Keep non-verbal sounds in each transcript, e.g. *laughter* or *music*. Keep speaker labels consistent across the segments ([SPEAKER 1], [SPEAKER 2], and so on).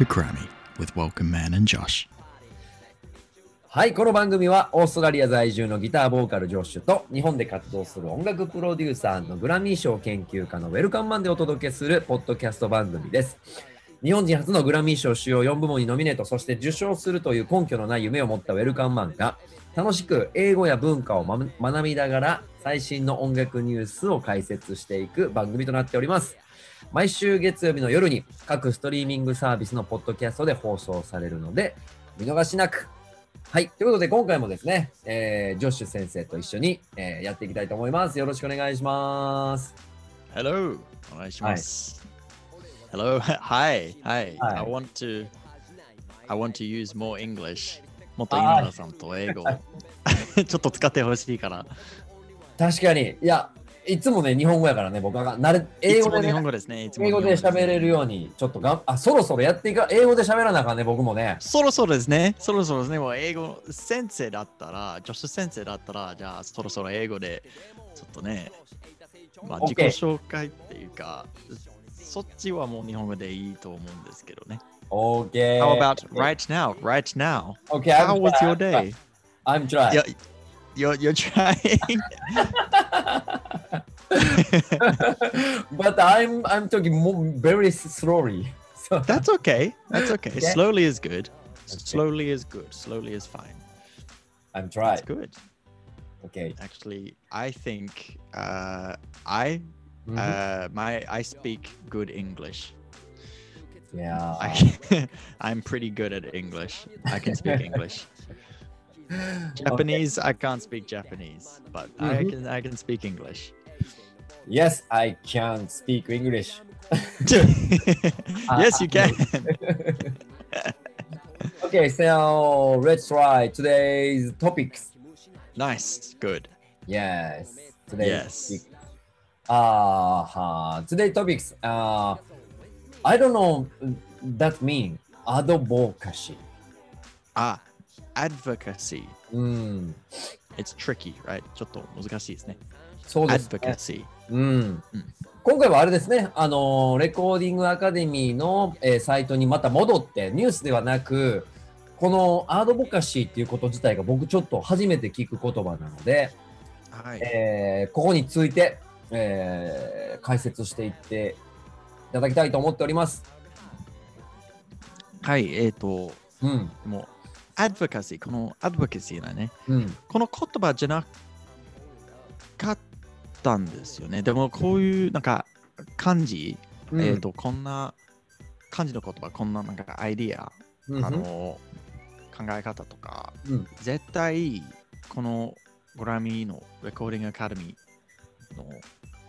[SPEAKER 1] to Grammy with Welcome Man and Josh.
[SPEAKER 2] はい、この番組はオーストラリア在住のギターボーカルジョッシュと日本で活動する音楽プロデューサーのグラミー賞研究家のウェルカムマンでお届けするポッドキャスト番組です。日本人初のグラミー賞主要4部門にノミネート、そして受賞するという根拠のない夢を持ったウェルカムマンが楽しく英語や文化をま学びながら最新の音楽ニュースを解説していく番組となっております。毎週月曜日の夜に各ストリーミングサービスのポッドキャストで放送されるので見逃しなく。はい。ということで今回もですね、えージョッシュ先生と一緒に、えーやっていきたいと思います。よろしくお願いします。
[SPEAKER 1] Hello. お願いします。Hello. Hi. Hi. I want to I want to use more English. もっと今田さんと英語を *laughs* ちょっと使ってほしいから。
[SPEAKER 2] 確かに。いや、いつもね、日本語やからね、僕は慣れ英語でね、
[SPEAKER 1] 本語ですね。いつも
[SPEAKER 2] 英語で喋れるように、ちょっとがん、あ、そろそろやっていか、英語で喋らなあかんね、僕もね。
[SPEAKER 1] そろそろですね。そろそろですね。もう英語先生だったら、女子先生だったら、じゃあそろそろ英語でちょっとね、まあ、自己紹介っていうか、そっちはもう日本語でいいと思うんですけどね。
[SPEAKER 2] OK。
[SPEAKER 1] How about right now? Right now?
[SPEAKER 2] Okay,
[SPEAKER 1] How was your day?
[SPEAKER 2] I'm trying.
[SPEAKER 1] You're, you're trying. *laughs* *laughs*
[SPEAKER 2] but I'm I'm talking more, very slowly. *laughs* So
[SPEAKER 1] That's okay. That's okay.
[SPEAKER 2] Yeah.
[SPEAKER 1] Slowly is good.
[SPEAKER 2] Okay.
[SPEAKER 1] Slowly is good. Slowly is fine.
[SPEAKER 2] I'm
[SPEAKER 1] That's
[SPEAKER 2] trying.
[SPEAKER 1] good.
[SPEAKER 2] Okay.
[SPEAKER 1] Actually, I think uh, I
[SPEAKER 2] Mhm.
[SPEAKER 1] uh, my I speak good English.
[SPEAKER 2] yeah.
[SPEAKER 1] I, I'm pretty good at English. I can speak English. *laughs* Japanese, I can't speak Japanese, but I
[SPEAKER 2] Mhm.
[SPEAKER 1] can I can speak English.
[SPEAKER 2] Yes, I can speak English. *laughs*
[SPEAKER 1] yes, you can. *laughs*
[SPEAKER 2] okay, so let's try today's topics.
[SPEAKER 1] nice, good.
[SPEAKER 2] Yes. Today's
[SPEAKER 1] Yes.
[SPEAKER 2] topic. Uh, today's topics. Uh, I don't know that mean advocacy.
[SPEAKER 1] Ah, advocacy.
[SPEAKER 2] うん。
[SPEAKER 1] It's tricky, right? ちょっと難しいですね。
[SPEAKER 2] そうです、ね。
[SPEAKER 1] advocacy.
[SPEAKER 2] うん
[SPEAKER 1] うん
[SPEAKER 2] 今回はあれですね、あのーレコーディングアカデミーの、えーサイトにまた戻って、ニュースではなく、このアドボカシーっていうこと自体が僕ちょっと初めて聞く言葉なので、
[SPEAKER 1] はい。
[SPEAKER 2] えーここについて、えー解説していっていただきたいと思っております。
[SPEAKER 1] はい、えっ、と、
[SPEAKER 2] うん。
[SPEAKER 1] もう、advocacy、この advocacy だね。
[SPEAKER 2] うん。
[SPEAKER 1] この言葉じゃなかったんですよね。でも、こういうなんか漢字、
[SPEAKER 2] うん
[SPEAKER 1] えっ、と、こんな漢字の言葉、こんななんかアイディア、
[SPEAKER 2] うん
[SPEAKER 1] あの、考え方とか、
[SPEAKER 2] うん
[SPEAKER 1] 絶対、このグラミーのレコーディングアカデミーの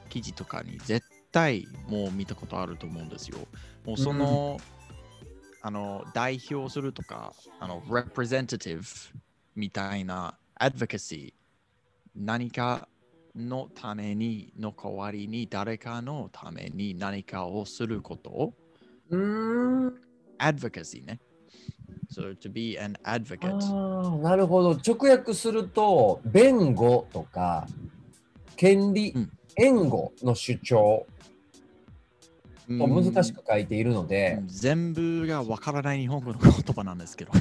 [SPEAKER 1] 記事とかに絶対もう見たことあると思うんですよ。もうその、あの代表するとか、あの representative みたいな advocacy 何かのためにの代わりに誰かのために何かをすること
[SPEAKER 2] うーん。
[SPEAKER 1] advocacy ね。So to be an
[SPEAKER 2] あ
[SPEAKER 1] advocate
[SPEAKER 2] ーなるほど。直訳すると、弁護とか、権利
[SPEAKER 1] うん
[SPEAKER 2] 援護の主張難しく書いているので、
[SPEAKER 1] 全部がわからない日本語の言葉なんですけど。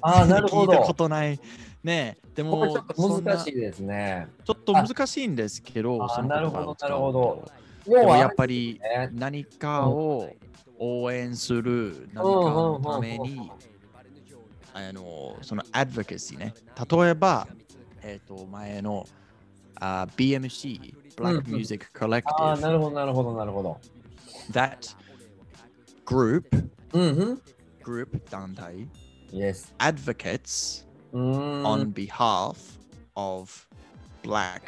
[SPEAKER 2] ああ、*laughs* なるほど。
[SPEAKER 1] 聞いたことない。ねえ、でも
[SPEAKER 2] ちょっと難し
[SPEAKER 1] い。
[SPEAKER 2] いですね。
[SPEAKER 1] ちょっと難しいんですけど、
[SPEAKER 2] なるほどなるほど
[SPEAKER 1] やっぱり
[SPEAKER 2] ね
[SPEAKER 1] 何かを応援する、何かのために、あの、その advocacy ね。例えば、えっ、と、前のあ BMC、Black
[SPEAKER 2] うん
[SPEAKER 1] Music
[SPEAKER 2] ああ、な
[SPEAKER 1] Collective、
[SPEAKER 2] るほど、なるほど、なるほど。
[SPEAKER 1] That group、
[SPEAKER 2] うんうん。
[SPEAKER 1] group 団体、
[SPEAKER 2] Yes。
[SPEAKER 1] advocates
[SPEAKER 2] うーん。
[SPEAKER 1] on behalf of black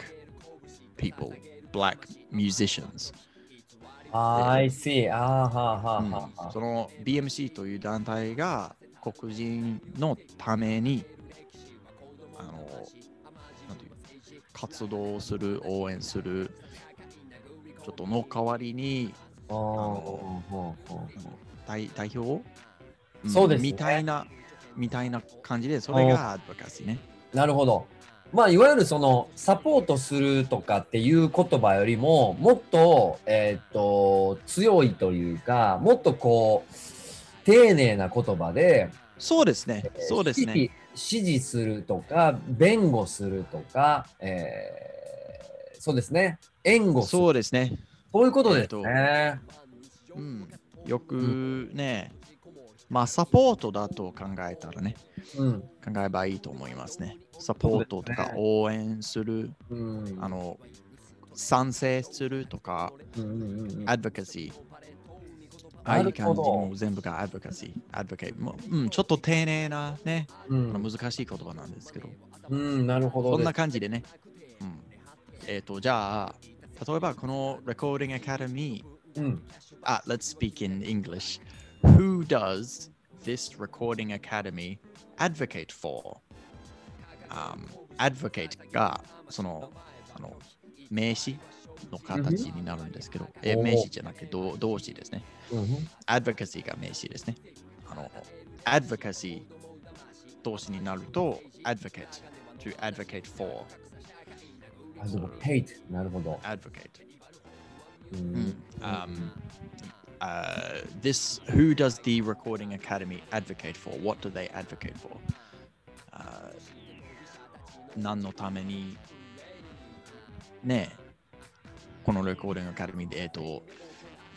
[SPEAKER 1] people, black musicians.
[SPEAKER 2] I see. ああ、はあ、はあ、
[SPEAKER 1] うん
[SPEAKER 2] はあはあ。
[SPEAKER 1] その BMC という団体が黒人のためにあのなんていう活動する、応援する、ちょっとの代わりに代代表、ん
[SPEAKER 2] そうですね
[SPEAKER 1] みたいなみたいな感じで、それがアドボカシーね。
[SPEAKER 2] なるほど。まあ、いわゆるそのサポートするとかっていう言葉よりももっと,、えーっと強いというかもっとこう丁寧な言葉で、
[SPEAKER 1] そうですね。そうですね。
[SPEAKER 2] 指示指示するとか、弁護するとか、えーそうですね。援護する。
[SPEAKER 1] そうですね。
[SPEAKER 2] そういうことですね。
[SPEAKER 1] うん、よくね、まあサポートだと考えたらね、
[SPEAKER 2] うん。
[SPEAKER 1] 考えればいいと思いますね。サポートとか応援する、
[SPEAKER 2] うん。
[SPEAKER 1] あの、賛成するとか、アドボカシー。ああいう感じも全部がアドボカシー。アドボケもう、うん、ちょっと丁寧なね、
[SPEAKER 2] うん
[SPEAKER 1] 難しい言葉なんですけど、
[SPEAKER 2] うん、なるほど。
[SPEAKER 1] そんな感じでね。うん、えっ、と、じゃあ、例えばこの Recording Academy、
[SPEAKER 2] うん。
[SPEAKER 1] あ、let's speak in English. Who does this Recording Academy advocate for? Um, advocate がそのあの名詞の形になるんですけど、え
[SPEAKER 2] おー
[SPEAKER 1] 名詞じゃなくて動動詞ですね。
[SPEAKER 2] うん
[SPEAKER 1] advocacy が名詞ですね。あの、advocacy 動詞になると advocate to advocate for
[SPEAKER 2] アドボケイト。なるほど。
[SPEAKER 1] advocate
[SPEAKER 2] う
[SPEAKER 1] Mm.
[SPEAKER 2] ん
[SPEAKER 1] Um, uh, this who does the Recording Academy advocate for? What do they advocate for? Uh, 何のためにねえこの Recording Academy で、えっと、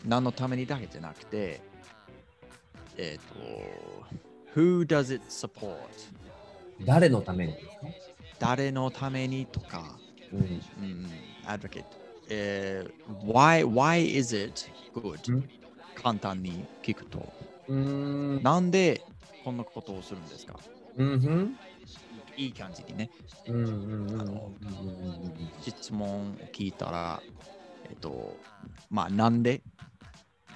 [SPEAKER 1] 何のためにだけじゃなくて、えっと、Who does it support?
[SPEAKER 2] 誰のために
[SPEAKER 1] 誰のためにとか、
[SPEAKER 2] うん。
[SPEAKER 1] うん、advocate。えー why, why is it good?
[SPEAKER 2] うん。
[SPEAKER 1] 簡単に聞くと。なんでこんなことをするんですか？いい感じにね、質問を聞いたら、えっと、まあ、なんで？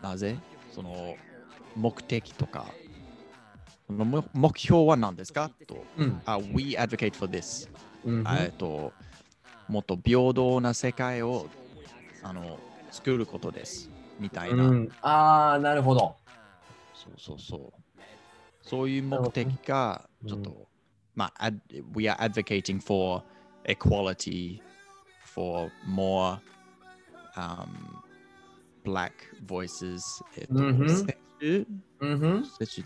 [SPEAKER 1] なぜ？その目的とか、その目目標は何ですか？と、
[SPEAKER 2] うん。
[SPEAKER 1] あ We advocate for this、
[SPEAKER 2] うん
[SPEAKER 1] えっと、もっと平等な世界をあの作ることです。みたいな。
[SPEAKER 2] うん。ああ、なるほど。
[SPEAKER 1] そうそうそう。そういう目的が、
[SPEAKER 2] うん
[SPEAKER 1] ちょっと、まあ、we are advocating for equality, for more、um, black voices. えっと、
[SPEAKER 2] うん。ふん。
[SPEAKER 1] 先週
[SPEAKER 2] うん。ふん。
[SPEAKER 1] 先週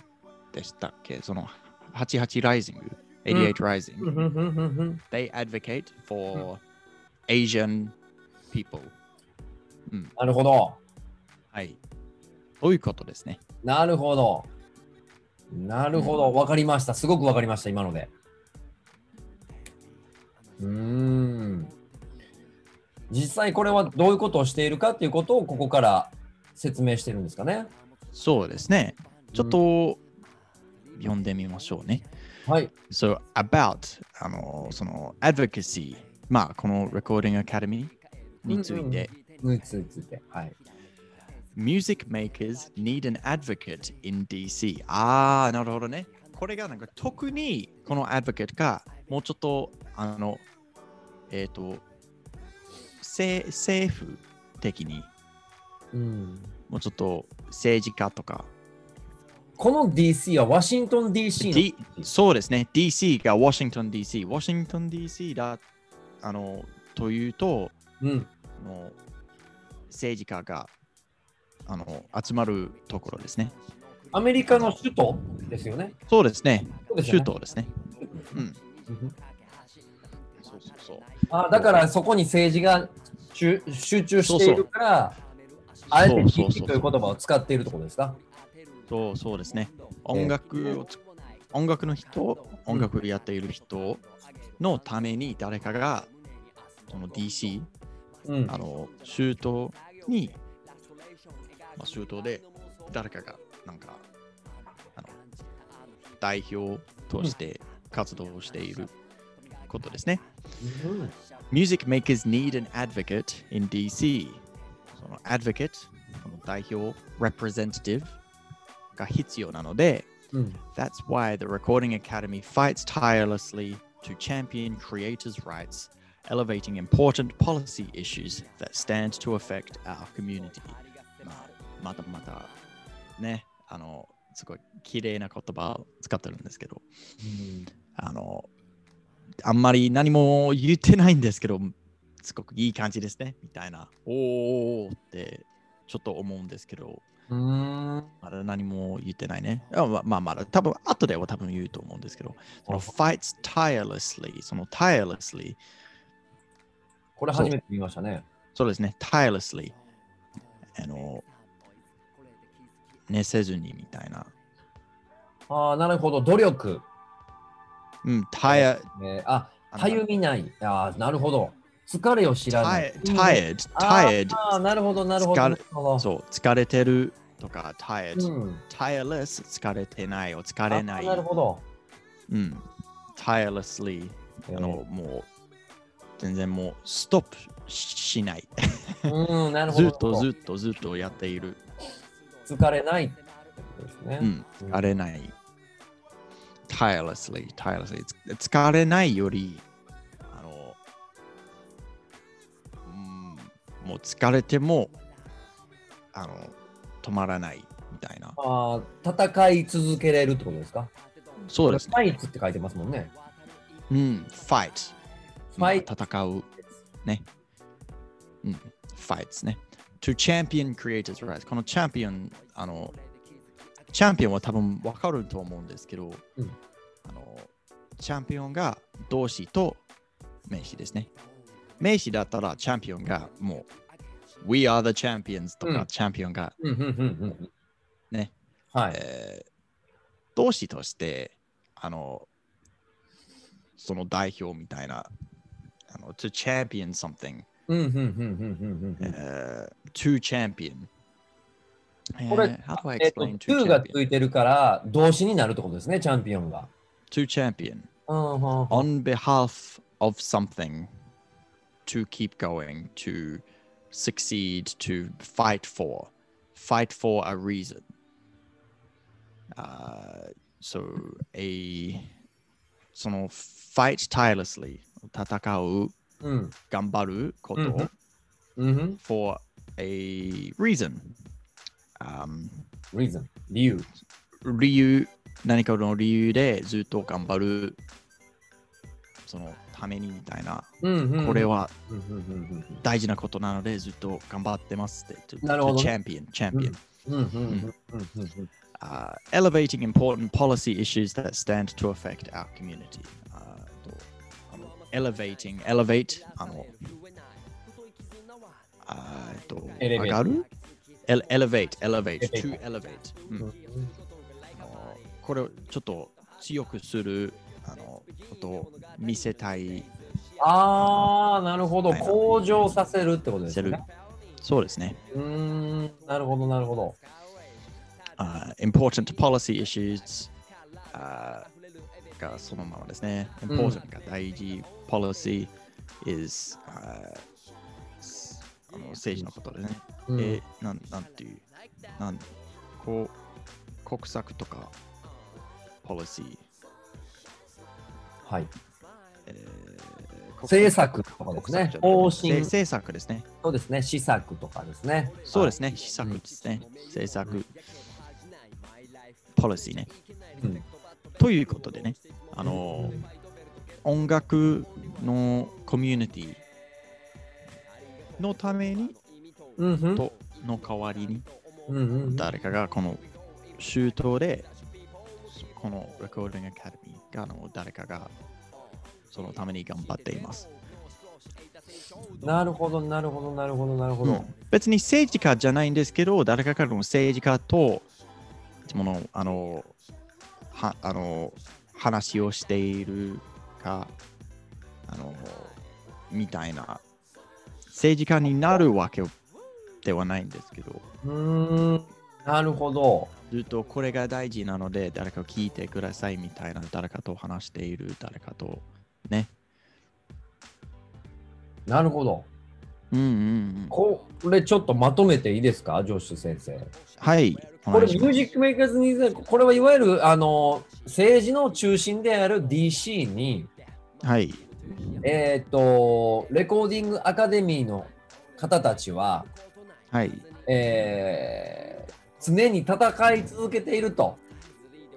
[SPEAKER 1] でしたっけその88 Rising、88 Rising、they advocate for Asian people.
[SPEAKER 2] なるほど。
[SPEAKER 1] はい。そういうことですね？
[SPEAKER 2] なるほど。なるほど。わかりました。すごくわかりました、今ので。うーん。実際これはどういうことをしているかっていうことをここから説明してるんですかね？
[SPEAKER 1] そうですね。ちょっと読んでみましょうね。
[SPEAKER 2] はい。
[SPEAKER 1] So, about あのその advocacy、まあ、このレコーディングアカデミー
[SPEAKER 2] について。はい。
[SPEAKER 1] Music makers need an advocate in DC. ああ、なるほどね。これがなんか特にこのアドバケットがもうちょっとあの、えっ、と、政府的に、
[SPEAKER 2] うん、
[SPEAKER 1] もうちょっと政治家とか。
[SPEAKER 2] この DC はワシントン DC、
[SPEAKER 1] そうですね。DC がワシントン DC。ワシントン DC だあのというと、
[SPEAKER 2] うん。
[SPEAKER 1] あの政治家があの集まるところですね。
[SPEAKER 2] アメリカの首都ですよね。
[SPEAKER 1] そうですね。
[SPEAKER 2] すよね
[SPEAKER 1] 首都ですね。うん。
[SPEAKER 2] うん
[SPEAKER 1] そうそうそう。
[SPEAKER 2] あだからそこに政治が集集中しているから、あえて
[SPEAKER 1] そうそうそう
[SPEAKER 2] DC という言葉を使っているところですか？
[SPEAKER 1] そうそうですね。音楽をつ、音楽の人、音楽やっている人のために誰かが、その DC、
[SPEAKER 2] うん
[SPEAKER 1] あの、州都に、まあ、州都で誰かが、なんか、あの、代表として活動をしていることですね。
[SPEAKER 2] うん
[SPEAKER 1] Music makers need an advocate in DC. その advocate、この代表、representative が必要なので、
[SPEAKER 2] うん。
[SPEAKER 1] That's why the Recording Academy fights tirelessly to champion creators' rights, elevating important policy issues that stand to affect our community. まあ、またまたね、あの、すごい綺麗な言葉を使ってるんですけど、あの、あんまり何も言ってないんですけど、すごくいい感じですね、みたいな。おーってちょっと思うんですけど。まだ何も言ってないね。あまあまあ、まだ多分後では多分言うと思うんですけど、その fights tirelessly、その tirelessly、
[SPEAKER 2] これ初めて見ましたね。
[SPEAKER 1] そうですね、tirelessly、あの、寝せずにみたいな。
[SPEAKER 2] ああ、なるほど。努力。
[SPEAKER 1] うん、tire、
[SPEAKER 2] えーあ、
[SPEAKER 1] あの
[SPEAKER 2] かゆみない。ああ、なるほ。ど。疲れを知らない。
[SPEAKER 1] tired、
[SPEAKER 2] うん
[SPEAKER 1] tired、
[SPEAKER 2] ああ、なるほど、なるほど。
[SPEAKER 1] 疲れ
[SPEAKER 2] なるほど
[SPEAKER 1] そう、疲れてるとか、tired、
[SPEAKER 2] うん、
[SPEAKER 1] tireless、疲れてないを疲れない。
[SPEAKER 2] あなるほど。
[SPEAKER 1] うん、tirelessly、
[SPEAKER 2] えー
[SPEAKER 1] あの、もう、全然もう、ストップしない。
[SPEAKER 2] うん、なるほど。
[SPEAKER 1] ずっとずっとずっとやっている。
[SPEAKER 2] 疲れないですね。
[SPEAKER 1] うん、疲れない。tirelessly、tirelessly。つ疲れないより、あの、うん、もう疲れても、あの、止まらないみたいな。
[SPEAKER 2] ああ、戦い続けれるってことですか？
[SPEAKER 1] そうですね。
[SPEAKER 2] ファイツって書いてますもんね。
[SPEAKER 1] うん、fight。
[SPEAKER 2] Fight
[SPEAKER 1] 戦う。ね。うん、fights ね。to champion creators rights。このチャンピオン、あの、チャンピオンは多分分かると思うんですけど、
[SPEAKER 2] うん
[SPEAKER 1] あの、チャンピオンが動詞と名詞ですね。名詞だったらチャンピオンがもう、We are the champions とか、
[SPEAKER 2] うん
[SPEAKER 1] チャンピオンが、
[SPEAKER 2] うん。
[SPEAKER 1] ね。
[SPEAKER 2] はい。
[SPEAKER 1] えー動詞として、あの、その代表みたいな、あの、to champion something、
[SPEAKER 2] うん、うん、うん、うん、うん、うん。
[SPEAKER 1] えー to champion。
[SPEAKER 2] これ
[SPEAKER 1] えー how do I
[SPEAKER 2] えっと、
[SPEAKER 1] explain to
[SPEAKER 2] 2が
[SPEAKER 1] champion?
[SPEAKER 2] ついてるから、動詞になるってことですね、チャンピオンが。
[SPEAKER 1] to champion.
[SPEAKER 2] うん、うん、うん。
[SPEAKER 1] On behalf of something to keep going, to succeed, to fight for. Fight for a reason. Uh, so, a その fight tirelessly 戦う
[SPEAKER 2] うん、
[SPEAKER 1] 頑張ること、
[SPEAKER 2] うん。うん。
[SPEAKER 1] for a reason、um,
[SPEAKER 2] reason、理由。
[SPEAKER 1] 理由何かの理由でずっと頑張る。そのためにみたいな。これ、は大事なことなのでずっと頑張ってますって。
[SPEAKER 2] なるほどね。
[SPEAKER 1] チャンピオン、チャンピオン。Uh, elevating important policy issues that stand to affect our community. エレベーティング、エレベーティング、あの、あえっと、上がる？エレ,エ
[SPEAKER 2] レ
[SPEAKER 1] ベーティ
[SPEAKER 2] ング、
[SPEAKER 1] エレベーティング、エレベーティング、これをちょっと強くするあのことを見せたい。
[SPEAKER 2] あー、なるほど、向上させるってことですね。
[SPEAKER 1] そうですね。
[SPEAKER 2] うーん、なるほど、なるほど。
[SPEAKER 1] Uh, important policy issues、uh, がそのままですね。
[SPEAKER 2] ん
[SPEAKER 1] important が大事、policy is、uh, すあの政治のことですね。
[SPEAKER 2] うん
[SPEAKER 1] えなんなんていう、なんこう国策とか policy、
[SPEAKER 2] はい。
[SPEAKER 1] えー
[SPEAKER 2] 政策とかですね方針
[SPEAKER 1] 政政策ですね。
[SPEAKER 2] そうですね。施策とかですね。
[SPEAKER 1] そうですね。施策ですね。政策、policy ね。
[SPEAKER 2] うん
[SPEAKER 1] ということでね、あの、音楽のコミュニティのために
[SPEAKER 2] うんうん。
[SPEAKER 1] との代わりに
[SPEAKER 2] うんうん。
[SPEAKER 1] 誰かがこの周到でこのレコーディングアカデミーがあの誰かがそのために頑張っています。
[SPEAKER 2] なるほど、なるほど、なるほど、なるほど。
[SPEAKER 1] うん別に政治家じゃないんですけど、誰かからの政治家とものあのはあの話をしているかあのみたいな政治家になるわけではないんですけど、
[SPEAKER 2] うーん、なるほど。
[SPEAKER 1] ずっとこれが大事なので誰か聞いてくださいみたいな誰かと話している誰かとね。
[SPEAKER 2] なるほど。
[SPEAKER 1] うんうんうん。
[SPEAKER 2] これちょっとまとめていいですか、ジョッシュ先生。
[SPEAKER 1] はい。お
[SPEAKER 2] これ、ミュージックメーカーズに、これはいわゆるあの政治の中心である DC に、
[SPEAKER 1] はい。
[SPEAKER 2] えっ、と、レコーディングアカデミーの方たちは、
[SPEAKER 1] はい。
[SPEAKER 2] えー常に戦い続けていると。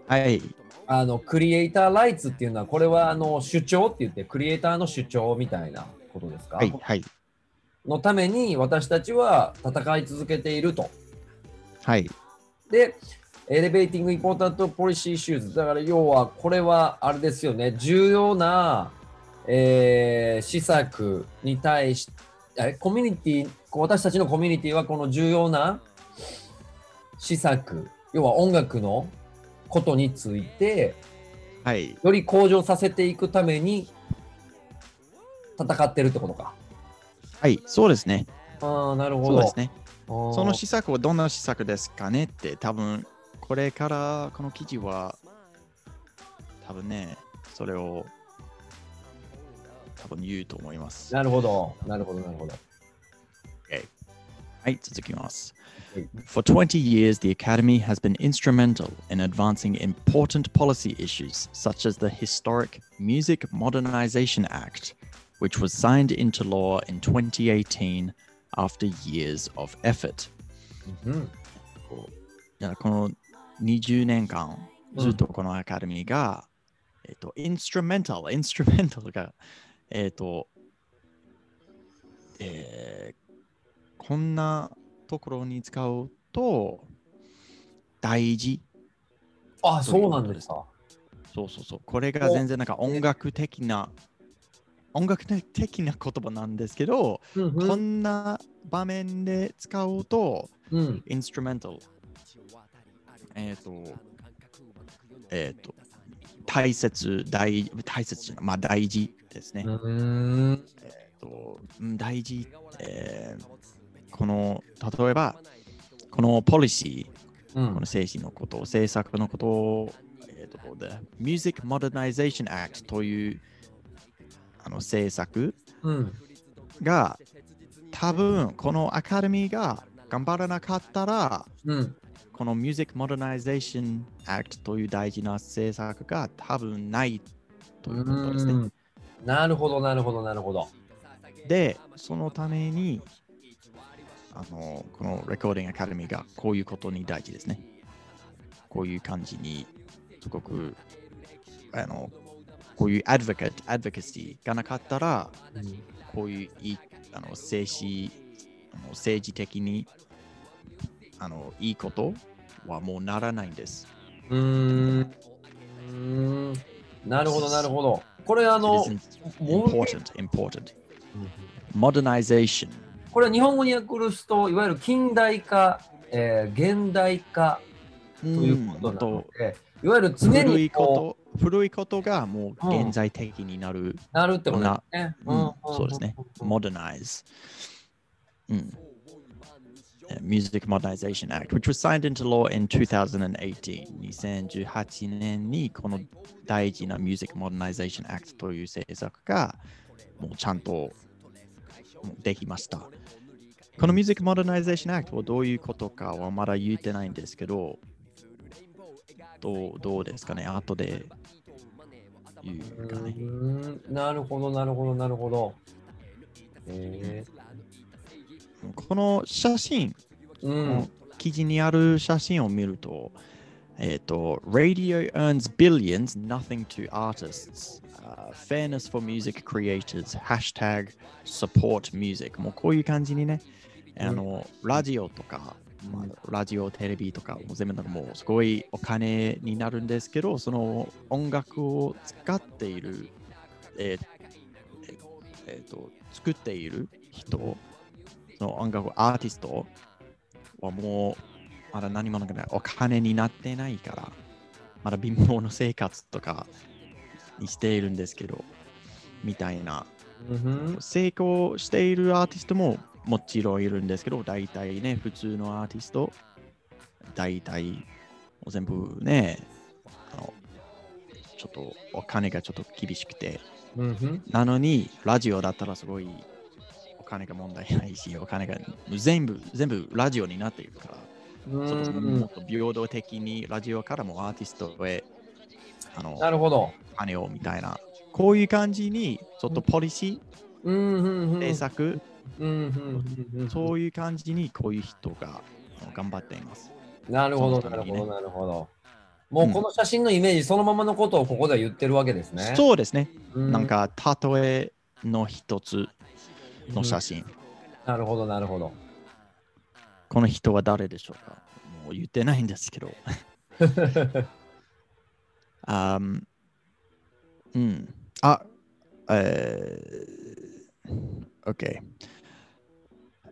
[SPEAKER 1] はい。
[SPEAKER 2] あのクリエイターライツっていうのは、これはあの主張って言って、クリエイターの主張みたいなことですか、
[SPEAKER 1] はい。はい。
[SPEAKER 2] のために私たちは戦い続けていると。
[SPEAKER 1] はい。
[SPEAKER 2] で、エレベーティング・インポータント・ポリシー・シューズ。だから要は、これはあれですよね、重要な、えー施策に対しえコミュニティ、私たちのコミュニティはこの重要な施策、要は音楽のことについて、
[SPEAKER 1] はい。
[SPEAKER 2] より向上させていくために戦ってるってことか。
[SPEAKER 1] はい、そうですね。
[SPEAKER 2] ああ、なるほど。
[SPEAKER 1] そうですね。
[SPEAKER 2] そ
[SPEAKER 1] その施策はどんな施策ですかねって、多分これからこの記事は、多分ね、それを多分言うと思います。
[SPEAKER 2] なるほど。なるほど、なるほど。
[SPEAKER 1] はい、続きます。
[SPEAKER 2] はい
[SPEAKER 1] For 20 years, the Academy has been instrumental in advancing important policy issues such as the historic Music Modernization Act, which was signed into law in 2018 after years of effort.
[SPEAKER 2] うん。
[SPEAKER 1] この20年間、
[SPEAKER 2] うん
[SPEAKER 1] ずっとこのアカデミーが、えっと、インストゥルメンタル、インストゥルメンタルが、えっと、えーこんなところに使うと大事。
[SPEAKER 2] あ、そうなんですか。
[SPEAKER 1] そうそうそう。これが全然なんか音楽的な、音楽的な言葉なんですけど、
[SPEAKER 2] うん
[SPEAKER 1] こんな場面で使うと、
[SPEAKER 2] うん。
[SPEAKER 1] インストゥルメンタル。えっ、と、えっ、と、大切、大大切まあ大事ですね。
[SPEAKER 2] うーん。
[SPEAKER 1] えっとうん大事、えーこの、例えば、このポリシー、
[SPEAKER 2] うん
[SPEAKER 1] この。政治のこと、政策のことを、えっ、と、The Music Modernization Act というあの政策
[SPEAKER 2] うん。
[SPEAKER 1] が、多分このアカデミーが頑張らなかったら、
[SPEAKER 2] うん。
[SPEAKER 1] この Music Modernization Act という大事な政策が多分ないということですね。
[SPEAKER 2] うんなるほど、なるほど、なるほど。
[SPEAKER 1] で、そのために、あの、この Recording Academy がこういうことに大事ですね。こういう感じに、すごく、あの、こういう Advocate、Advocacy がなかったら、こういういいあの政治あの政治的にあのいいことはもうならないんです。
[SPEAKER 2] うーん。なるほど、なるほど。これ、あの
[SPEAKER 1] important, important. Modernization.
[SPEAKER 2] これ日本語に訳すと、いわゆる近代化、えー現代化ということなので、いわゆる常
[SPEAKER 1] 古
[SPEAKER 2] にこ
[SPEAKER 1] いこと古いことがもう現在的になる。
[SPEAKER 2] うなるってことですね。
[SPEAKER 1] うんそうですね。modernize. うん。Uh, Music Modernization Act, which was signed into law in 2018. 2018年にこの大事な Music Modernization Act という政策がもうちゃんとできました。この Music Modernization Act はどういうことかはまだ言ってないんですけど、どうどうですかね後で言うかね。
[SPEAKER 2] なるほど、なるほど、なるほど。え
[SPEAKER 1] この写真、
[SPEAKER 2] ー、うん。
[SPEAKER 1] 記事にある写真を見ると、えっ、と、Radio earns billions, nothing to artists. Uh, fairness for music creators, hashtag support music. もうこういう感じにね、あの、ラジオとか、まあ、ラジオ、テレビとか、もう全部なんかもうすごいお金になるんですけど、その音楽を使っている、えーえーと、作っている人、その音楽、アーティストはもう、まだ何もなんかねお金になってないから、まだ貧乏の生活とかにしているんですけど、みたいな。
[SPEAKER 2] うん。
[SPEAKER 1] 成功しているアーティストももちろんいるんですけど、大体ね、普通のアーティスト、大体、全部ね、あのちょっとお金がちょっと厳しくて、
[SPEAKER 2] うんうん。
[SPEAKER 1] なのに、ラジオだったらすごいお金が問題ないし、お金が全部、全部ラジオになっているから、
[SPEAKER 2] うん
[SPEAKER 1] もっと平等的にラジオからもアーティストへあの
[SPEAKER 2] なるほど。
[SPEAKER 1] お金をみたいな、こういう感じに、ちょっとポリシ
[SPEAKER 2] うんうん
[SPEAKER 1] 政策、そういう感じにこういう人が頑張っています。
[SPEAKER 2] なるほど、
[SPEAKER 1] ね
[SPEAKER 2] なるほど、なるほど。もうこの写真のイメージそのままのことをここでは言ってるわけですね。
[SPEAKER 1] そうですね。
[SPEAKER 2] うん
[SPEAKER 1] なんか、例えの一つの写真。
[SPEAKER 2] なるほど、なるほど。
[SPEAKER 1] この人は誰でしょうかももう言ってないんですけど。*laughs* あんうん。あ、えー、OK。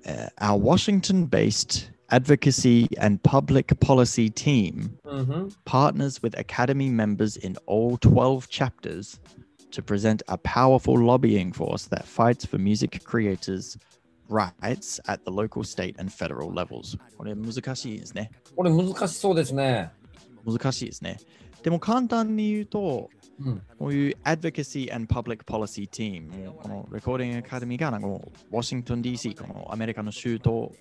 [SPEAKER 1] Uh, our Washington based advocacy and public policy team
[SPEAKER 2] うんふん
[SPEAKER 1] partners with Academy members in all 12 chapters to present a powerful lobbying force that fights for music creators' rights at the local, state, and federal levels. これ難しいですね。
[SPEAKER 2] これ難しそうですね。
[SPEAKER 1] 難しいですね。でも簡単に言うと、
[SPEAKER 2] うん。
[SPEAKER 1] こういう Advocacy and Public Policy Team、このレコーディングアカデミーがなんかもう Washington DC、このアメリカの州都。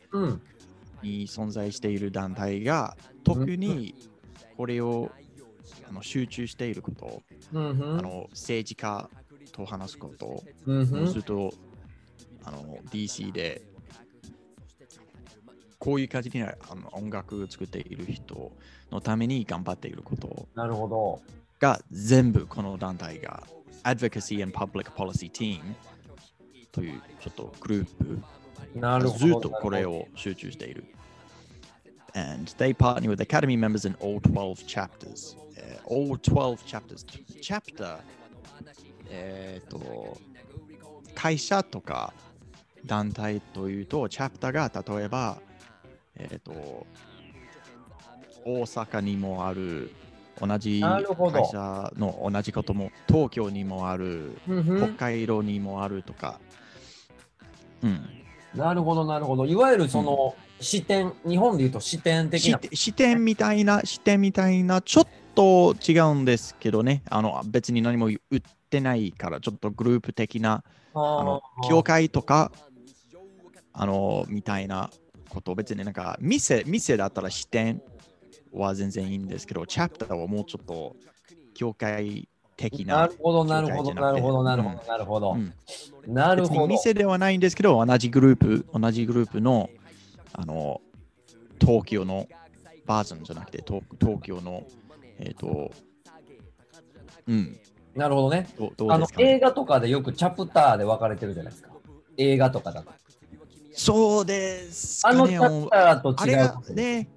[SPEAKER 1] に存在している団体が特にこれをあの集中していること、
[SPEAKER 2] うん。
[SPEAKER 1] あの政治家と話すこと、
[SPEAKER 2] うん
[SPEAKER 1] そうす。るとあの DC でこういう感じにあの音楽を作っている人のために頑張っていること
[SPEAKER 2] なるほど。
[SPEAKER 1] が全部この団体が Advocacy and Public Policy Team というちょっとグループ
[SPEAKER 2] なるほど。
[SPEAKER 1] ずっとこれを集中している。And they partner with Academy members in all 12 chapters. Uh, all 12 chapters. Chapter, えっと、会社とか団体というと、チャプターが例えば、えっと、大阪にもある、同じ会社の同じことも東京にもある、北
[SPEAKER 2] ん。
[SPEAKER 1] 海道にもあるとか。うん。
[SPEAKER 2] なるほど、なるほど。いわゆるその視点、日本で言うと視点的な。
[SPEAKER 1] 視視点みたいな、視点みたいな、ちょっと違うんですけどね、あの別に何も売ってないから、ちょっとグループ的な、あの教会とか、あの、みたいなこと、別になんか、店、店だったら視点は全然いいんですけど、チャプターはもうちょっと教会的な。
[SPEAKER 2] なるほど、なるほど、なるほど、なるほ
[SPEAKER 1] うん
[SPEAKER 2] ど、なるほど
[SPEAKER 1] う。ん
[SPEAKER 2] なるほど。
[SPEAKER 1] 別に店ではないんですけど、同じグループ、同じグループの、あの、東京のバージョンじゃなくて、東東京の、えっ、と、うん、
[SPEAKER 2] なるほどね。
[SPEAKER 1] どうどう
[SPEAKER 2] あの映画とかでよくチャプターで分かれてるじゃないですか。映画とかだと。
[SPEAKER 1] そうですかね。
[SPEAKER 2] あのチャプターと違う。
[SPEAKER 1] ね、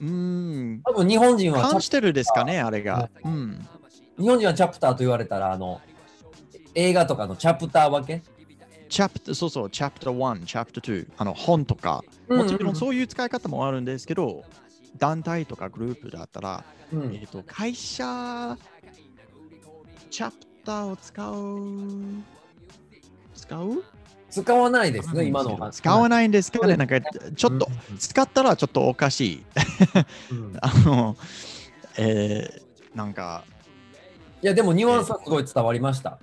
[SPEAKER 1] うん、
[SPEAKER 2] 多分日本人はチャ
[SPEAKER 1] 感じてるですかね、あれが。うん。
[SPEAKER 2] 日本人はチャプターと言われたら、あの、映画とかのチャプター分け？
[SPEAKER 1] チャプター、そうそう、チャプター1、チャプター2、あの本とか、もちろんそういう使い方もあるんですけど、団体とかグループだったら、
[SPEAKER 2] うん。うん
[SPEAKER 1] えっ、と、会社、チャプターを使う、使う？
[SPEAKER 2] 使わないですね、今の話。
[SPEAKER 1] 使わないんですかね、
[SPEAKER 2] うん
[SPEAKER 1] なんか、ちょっと、
[SPEAKER 2] うん
[SPEAKER 1] 使ったらちょっとおかしい。
[SPEAKER 2] うん *laughs*
[SPEAKER 1] あの、えー、なんか、
[SPEAKER 2] いや、でもニュアンスはすごい伝わりました。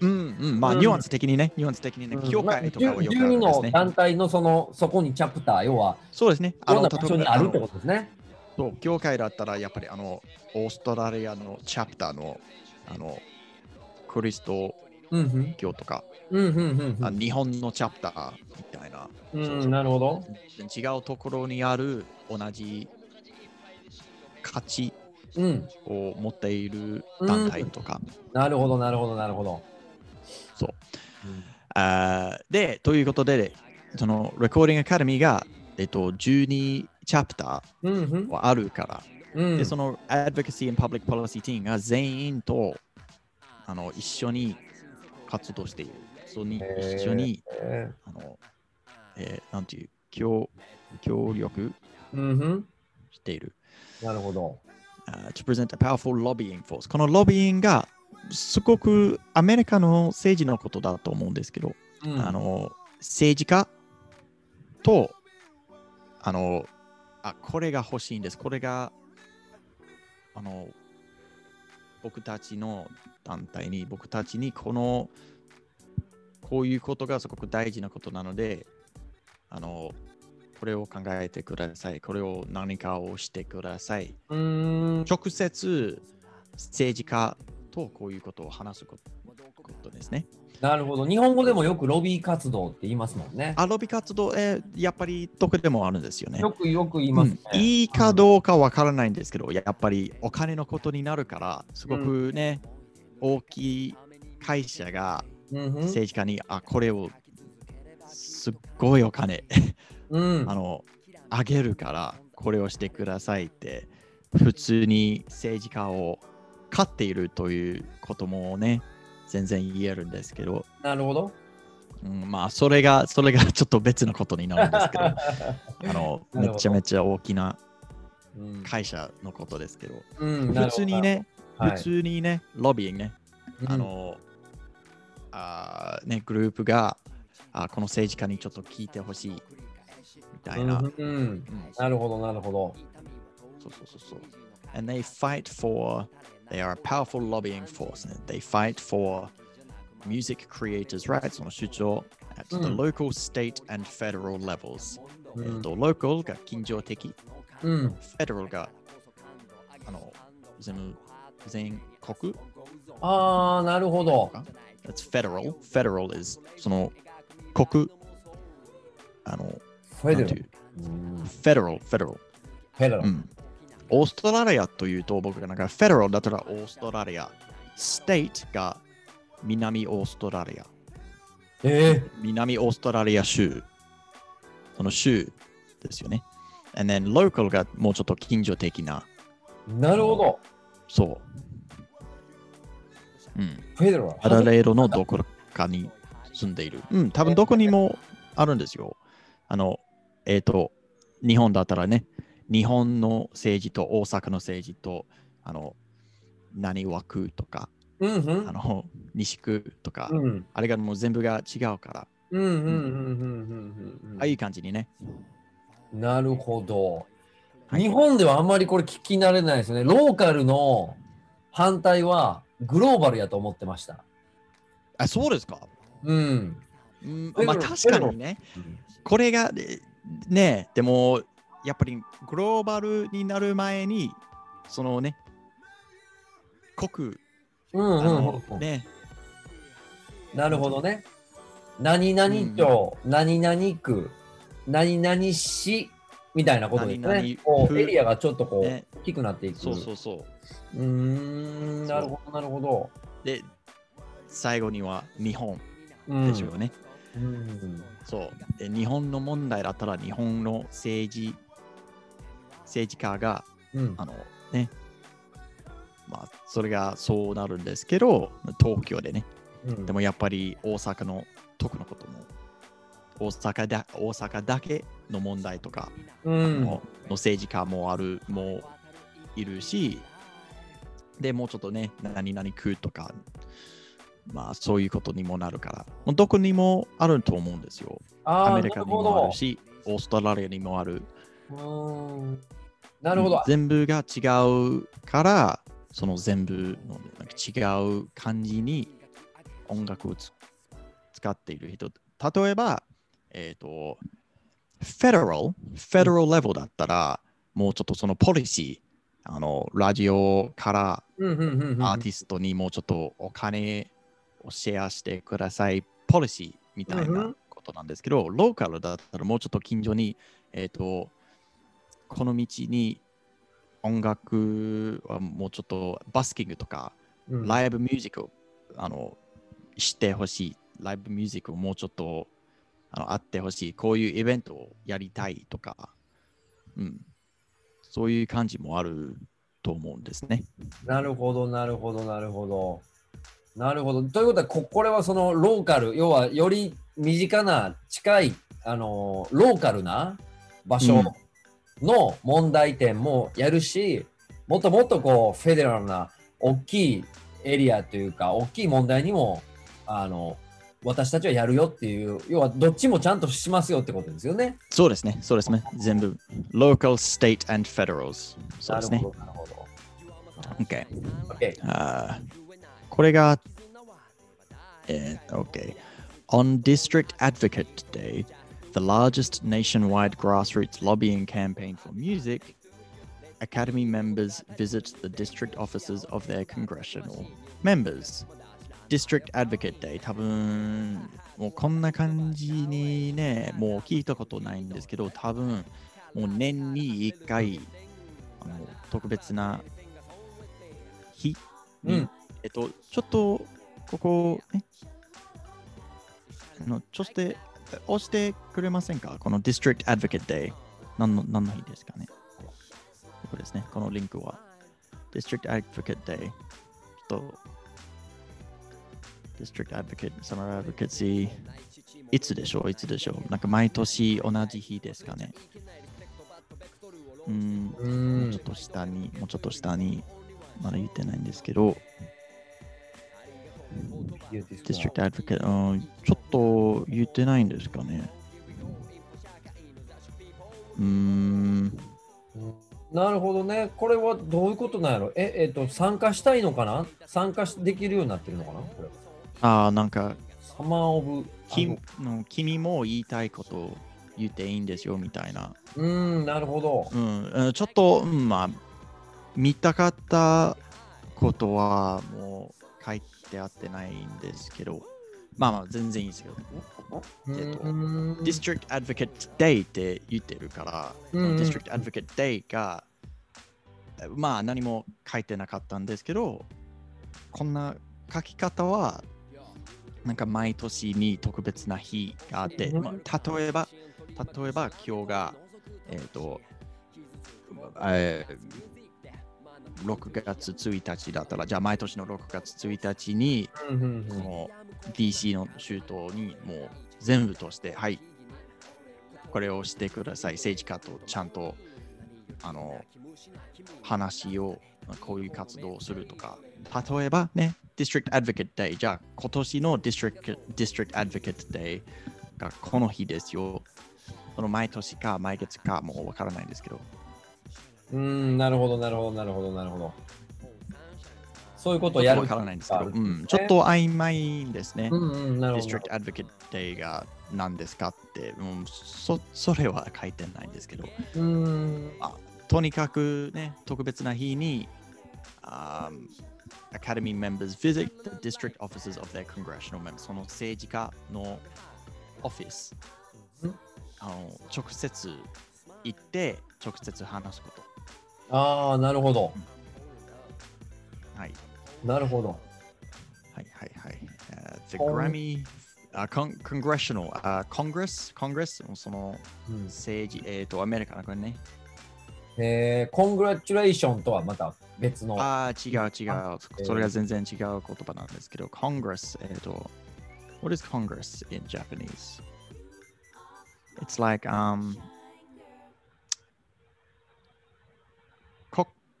[SPEAKER 1] うんうん、まあ、
[SPEAKER 2] うん
[SPEAKER 1] ニュアンス的にね、ニュアンス的にね、教会とかはよくある
[SPEAKER 2] 12
[SPEAKER 1] んですね。
[SPEAKER 2] の団体のその、そこにチャプター、要は、
[SPEAKER 1] そうですね。
[SPEAKER 2] いろんな
[SPEAKER 1] 例
[SPEAKER 2] 場所にあるってことですね。
[SPEAKER 1] そう教会だったら、やっぱりあの、オーストラリアのチャプターの、あの、クリスト。教とか、
[SPEAKER 2] うんうんうん
[SPEAKER 1] あ日本のチャプターみたいな、
[SPEAKER 2] うん。なるほど。
[SPEAKER 1] 違うところにある同じ価値
[SPEAKER 2] うん。
[SPEAKER 1] を持っている団体とか、
[SPEAKER 2] なるほど、なるほど、なるほど。
[SPEAKER 1] そう。あーで、ということで、そのレコーディングアカデミーが、えっと、12チャプタ
[SPEAKER 2] うんうん
[SPEAKER 1] ーはあるから、
[SPEAKER 2] うん。
[SPEAKER 1] で、その Advocacy and Public Policy Team が全員とあの一緒に活動している。そに
[SPEAKER 2] へー
[SPEAKER 1] 一緒に、
[SPEAKER 2] え
[SPEAKER 1] あの、えーなんていう、協協力。している。
[SPEAKER 2] なるほど。
[SPEAKER 1] uh, to present a powerful lobbying force. このロビーングがすごくアメリカの政治のことだと思うんですけど、
[SPEAKER 2] うん
[SPEAKER 1] あの政治家とあのあこれが欲しいんです。これがあの僕たちの団体に僕たちにこのこういうことがすごく大事なことなのであのこれを考えてください。これを何かをしてください。直接政治家とこういうことを話すことことですね。
[SPEAKER 2] なるほど。日本語でもよくロビー活動って言いますもんね。
[SPEAKER 1] アロビ活動、えーやっぱりどこでもあるんですよね。
[SPEAKER 2] よくよく言いうます
[SPEAKER 1] ん
[SPEAKER 2] ね。
[SPEAKER 1] いいかどうかわからないんですけど、やっぱりお金のことになるから、すごくね、大きい会社が
[SPEAKER 2] うんうん
[SPEAKER 1] 政治家に、あ、これをすっごいお金
[SPEAKER 2] うん
[SPEAKER 1] あのあげるから、これをしてくださいって、普通に政治家を飼っているということもね、全然言えるんですけど、
[SPEAKER 2] なるほど。
[SPEAKER 1] うん、まあ、それが、それが *laughs* ちょっと別のことになるんですけど、*laughs* あの、めちゃめちゃ大きな
[SPEAKER 2] うん。
[SPEAKER 1] 会社のことですけど、
[SPEAKER 2] うん
[SPEAKER 1] 普通に、ね、
[SPEAKER 2] なるほど
[SPEAKER 1] 普通にね、ロビーね、
[SPEAKER 2] はい
[SPEAKER 1] あの、あーね、グループがあこの政治家にちょっと聞いてほしいみたいな。
[SPEAKER 2] うんうん。
[SPEAKER 1] うん。
[SPEAKER 2] なるほど、なるほど。
[SPEAKER 1] そうそうそうそう。And they fight for, they are a powerful lobbying force. and They fight for music creators' rights その主張 at the
[SPEAKER 2] うん
[SPEAKER 1] local, state, and federal levels.
[SPEAKER 2] うん
[SPEAKER 1] えっと、local が近所的、
[SPEAKER 2] うん。
[SPEAKER 1] federal があの全部全国
[SPEAKER 2] ああ、なるほど。
[SPEAKER 1] That's federal. Federal is その国あの
[SPEAKER 2] フェデル
[SPEAKER 1] なんていう
[SPEAKER 2] うん。
[SPEAKER 1] federal, federal。
[SPEAKER 2] フェデル
[SPEAKER 1] うん。 オーストラリアというと僕がなんか federal だったらオーストラリア。 state が南オーストラリア。
[SPEAKER 2] え
[SPEAKER 1] 南オーストラリア州。その州ですよね。And then local がもうちょっと近所的な。
[SPEAKER 2] ー、なるほど。
[SPEAKER 1] そう。うん。
[SPEAKER 2] フェデル
[SPEAKER 1] アダレードのどこかに住んでいる。うん、多分どこにもあるんですよ。あの、えっ、と、日本だったらね、日本の政治と大阪の政治と、あの、何枠とか、
[SPEAKER 2] うんうん
[SPEAKER 1] あの、西区とか、
[SPEAKER 2] うん
[SPEAKER 1] あれがもう全部が違うから、
[SPEAKER 2] うんうんうんうんうん
[SPEAKER 1] ああいう感じにね。
[SPEAKER 2] うんなるほど。
[SPEAKER 1] はい
[SPEAKER 2] 日本ではあんまりこれ聞き慣れないですよね。ローカルの反対はグローバルやと思ってました。
[SPEAKER 1] あ、そうですか。
[SPEAKER 2] うん。
[SPEAKER 1] うん、まあ確かにね、これがえね、でもやっぱりグローバルになる前に、そのね、国、
[SPEAKER 2] うん
[SPEAKER 1] あ
[SPEAKER 2] うんうん。
[SPEAKER 1] のね、
[SPEAKER 2] なるほどね。何々町、何々区、何々市みたいなことです
[SPEAKER 1] 何
[SPEAKER 2] ね。こうエリアがちょっとこう、
[SPEAKER 1] ね
[SPEAKER 2] 大きくなっていく。
[SPEAKER 1] そうそうそう。
[SPEAKER 2] うーん、なるほど、なるほど。
[SPEAKER 1] で、最後には日本
[SPEAKER 2] うん
[SPEAKER 1] でしょうね。
[SPEAKER 2] うん
[SPEAKER 1] そうで。日本の問題だったら日本の政治、政治家が、
[SPEAKER 2] うん
[SPEAKER 1] あのね、まあ、それがそうなるんですけど、東京でね。
[SPEAKER 2] うん
[SPEAKER 1] でもやっぱり大阪の特のことも、大阪だ大阪だけの問題とか、
[SPEAKER 2] うん
[SPEAKER 1] のの政治家もある、もういるし、で、もうちょっとね、何々区とか、まあそういうことにもなるから、もうどこにもあると思うんですよ。アメリカにもあるし、オーストラリアにもある。
[SPEAKER 2] なるほど。
[SPEAKER 1] 全部が違うから、その全部のなんか違う感じに音楽をつ使っている人。例えば、えっ、と、フェデラル、フェデラルレベルだったら、もうちょっとそのポリシー、あの、ラジオからアーティストにもうちょっとお金をシェアしてください、ポリシーみたいなんことなんですけど、ローカルだったらもうちょっと近所に、えっ、と、この道に音楽はもうちょっとバスキングとか、
[SPEAKER 2] うん
[SPEAKER 1] ライブミュージックをあのしてほしい。ライブミュージックをもうちょっとあのあってほしい。こういうイベントをやりたいとか、うん、そういう感じもあると思うんですね。
[SPEAKER 2] なるほど、なるほど、なるほど。なるほど。ということは、ここれはそのローカル、要はより身近な、近い、あのーローカルな場所の問題点もやるし、もっともっとこう、フェデラルな大きいエリアというか、大きい問題にも、あの、私たちはやるよっていう、要はどっちもちゃんとしますよってことですよね。
[SPEAKER 1] そうですね、そうですね。全部。local, state, and federals。そうですね
[SPEAKER 2] なるほ。ど。
[SPEAKER 1] OK。
[SPEAKER 2] OK。
[SPEAKER 1] あーこれが、えー OK。On District Advocate Day, the largest nationwide grassroots lobbying campaign for music, Academy members visit the district offices of their congressional members. District Advocate Day 多分もうこんな感じにねもう聞いたことないんですけど多分もう年に1回あの特別な日に、
[SPEAKER 2] うん
[SPEAKER 1] えっとちょっとここねあのちょっと押してくれませんか？この District Advocate Day 何の何の日ですかね？これですね。このリンクは。District Advocate Day。と、District Advocate、Summer Advocacy。いつでしょう？いつでしょう？なんか毎年同じ日ですかね。うん、
[SPEAKER 2] う
[SPEAKER 1] もうんちょっと下に、もうちょっと下に、まだ言ってないんですけど、District Advocate、うん、ちょっと言ってないんですかね。うーん、
[SPEAKER 2] なるほどね。これはどういうことなんやろ？え、えっ、と、参加したいのかな？参加できるようになってるのかな？
[SPEAKER 1] ああ、なんか、
[SPEAKER 2] サマーオブ。
[SPEAKER 1] 君の君も言いたいことを言っていいんですよみたいな。
[SPEAKER 2] うーん、なるほど。
[SPEAKER 1] うん、うんちょっと、うんまあ、見たかったことはもう書いてあってないんですけど、まあまあ全然いいですよ。
[SPEAKER 2] う
[SPEAKER 1] えっと District Advocate Day って言ってるから、District Advocate Day が、まあ何も書いてなかったんですけど、こんな書き方は、なんか毎年に特別な日があって、
[SPEAKER 2] うん。
[SPEAKER 1] まあ、例えば、例えば今日が、えっ、と、えー6月1日だったら、じゃあ毎年の6月1日に、この DC の州都にもう全部として、はい、これをしてください。政治家とちゃんとあの話を、こういう活動をするとか、例えばね、District Advocate Day、じゃあ今年の District, District Advocate Day がこの日ですよ。その毎年か毎月かもうわからないんですけど、
[SPEAKER 2] うーん、なるほど、なるほど、なるほど、なるほど。そういうことをやる。
[SPEAKER 1] わからないんですけど、
[SPEAKER 2] ある
[SPEAKER 1] うん、ちょっと曖昧ですね。
[SPEAKER 2] うんうん、なるほど。
[SPEAKER 1] District Advocate Day が何ですかって、うん、そそれは書いてないんですけど、
[SPEAKER 2] うーん。
[SPEAKER 1] とにかくね、特別な日に、um, Academy members visit the district offices of their congressional members その政治家のオフィス
[SPEAKER 2] うん
[SPEAKER 1] あの直接行って直接話すこと。
[SPEAKER 2] ああ、なるほど。
[SPEAKER 1] はい。
[SPEAKER 2] なるほど。
[SPEAKER 1] はいはいはい。Uh, the Grammy、uh, con Congressional、uh, Congress Congress その
[SPEAKER 2] うん
[SPEAKER 1] 政治、えっ、と、アメリカのこれね。
[SPEAKER 2] えー、コングラチュレーションとはまた別の。
[SPEAKER 1] ああ、違う違うそれが全然違う言葉なんですけど、Congress、えっ、と、What is Congress in Japanese? It's like, um,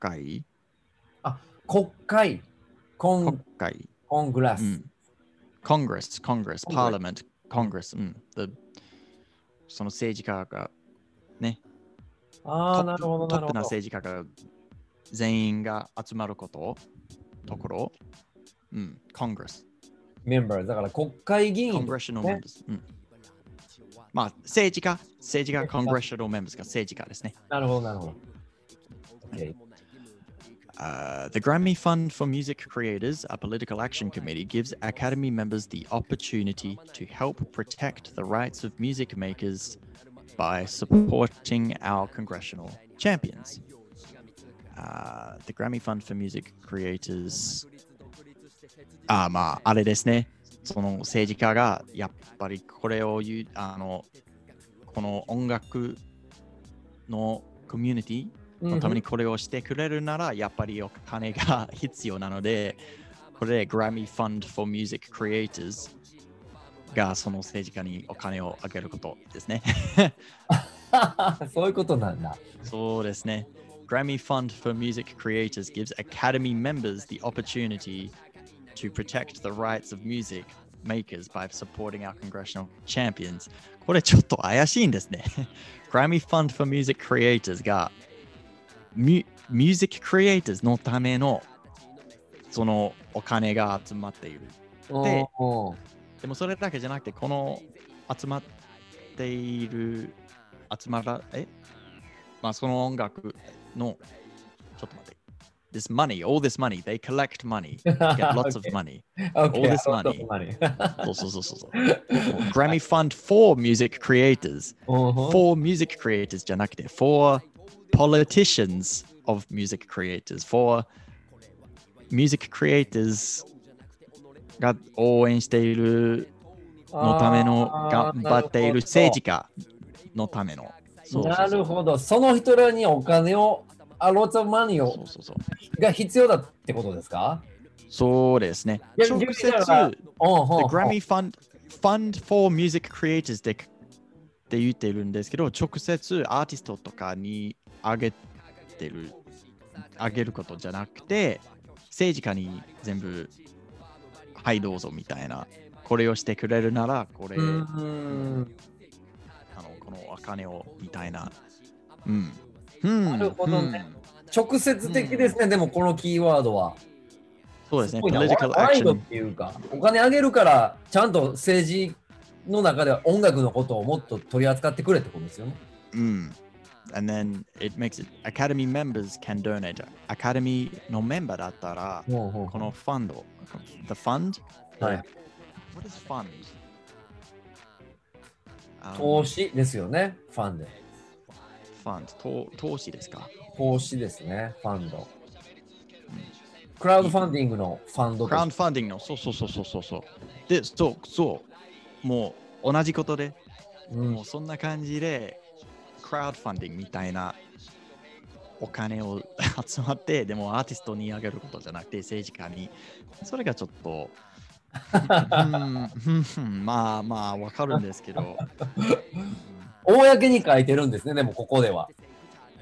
[SPEAKER 1] 国会？
[SPEAKER 2] 国会。コ
[SPEAKER 1] 国
[SPEAKER 2] ン
[SPEAKER 1] 会、
[SPEAKER 2] コングラス。
[SPEAKER 1] うん、Congress、Congress、
[SPEAKER 2] Congress
[SPEAKER 1] Parliament、Congress、うん。The その政治家がね、
[SPEAKER 2] ああ、
[SPEAKER 1] トッ
[SPEAKER 2] なるほど、
[SPEAKER 1] プトップな。政治家が全員が集まること、ところ、うん、Congress。
[SPEAKER 2] メンバー、だから国会議員。
[SPEAKER 1] Congressional
[SPEAKER 2] ね
[SPEAKER 1] members、うん。まあ、政治家、政治家、
[SPEAKER 2] 政 *laughs* 治
[SPEAKER 1] Congressional members が政治家ですね。
[SPEAKER 2] なるほど、なるほど。OK
[SPEAKER 1] Uh, the Grammy Fund for Music Creators, a political action committee, gives Academy members the opportunity to help protect the rights of music makers by supporting our congressional champions. Uh, the Grammy Fund for Music Creators. あまあ、あれですね。その政治家がやっぱりこれを言う、あの、この音楽のコミュニティ のためにこれをしてくれるなら、やっぱりお金が必要なので、これで Grammy Fund for Music Creators がその政治家にお金をあげることですね。
[SPEAKER 2] そういうことなんだ。
[SPEAKER 1] そうですね。Grammy Fund for Music Creators gives Academy members the opportunity to protect the rights of music makers by supporting our congressional champions. これちょっと怪しいんですね。Grammy Fund for Music Creators がミュミュージッククリエイターズのためのそのお金が集まっている。ででもそれだけじゃなくて、この集まっている、集まら、えまあその音楽の、ちょっと待って。This money, all this money, they collect money, get lots of money. All this money. そうそうそうそう。Grammy Fund for Music Creators. for music creators じゃなくて for politicians of music creators for music creators が応援しているのための頑張っている政治家のための
[SPEAKER 2] なるほど。その人らにお金をあ、ローツオブマニーを。が必要だってことですか？
[SPEAKER 1] そうですね。直接、The Grammy Fund, Fund for Music Creators でって言ってるんですけど、直接アーティストとかにあげてる、あげることじゃなくて、政治家に全部、はいどうぞみたいな、これをしてくれるなら、これ、
[SPEAKER 2] うーん。
[SPEAKER 1] あのこのお金をみたいな。うん。うん、
[SPEAKER 2] なるほどね
[SPEAKER 1] うん
[SPEAKER 2] 直接的ですね、でもこのキーワードは。
[SPEAKER 1] そうですね。
[SPEAKER 2] ごいな
[SPEAKER 1] political
[SPEAKER 2] ワイドっ。ていうか、お金あげるから、ちゃんと政治の中では音楽のことをもっと取り扱ってくれってことですよね。
[SPEAKER 1] うん。And then it makes it Academy members can donate. Academy のメンバーだったら、
[SPEAKER 2] ほうほう
[SPEAKER 1] このファンド、The Fund?
[SPEAKER 2] はい。
[SPEAKER 1] What is fund?
[SPEAKER 2] 投資ですよね、ファンで。
[SPEAKER 1] ファンド投投資ですか
[SPEAKER 2] 投資ですね、ファンド。クラウドファンディングのファンド
[SPEAKER 1] クラウ
[SPEAKER 2] と
[SPEAKER 1] ドファンディングの、そうそうそうそうそうそう。で、そう、そう。もう同じことで、
[SPEAKER 2] うん
[SPEAKER 1] もうそんな感じで、クラウドファンディングみたいなお金を *laughs* 集まって、でもアーティストにあげることじゃなくて、政治家に。それがちょっと、まあまあ、わかるんですけど。
[SPEAKER 2] 公に書いてるんですね、でもここでは。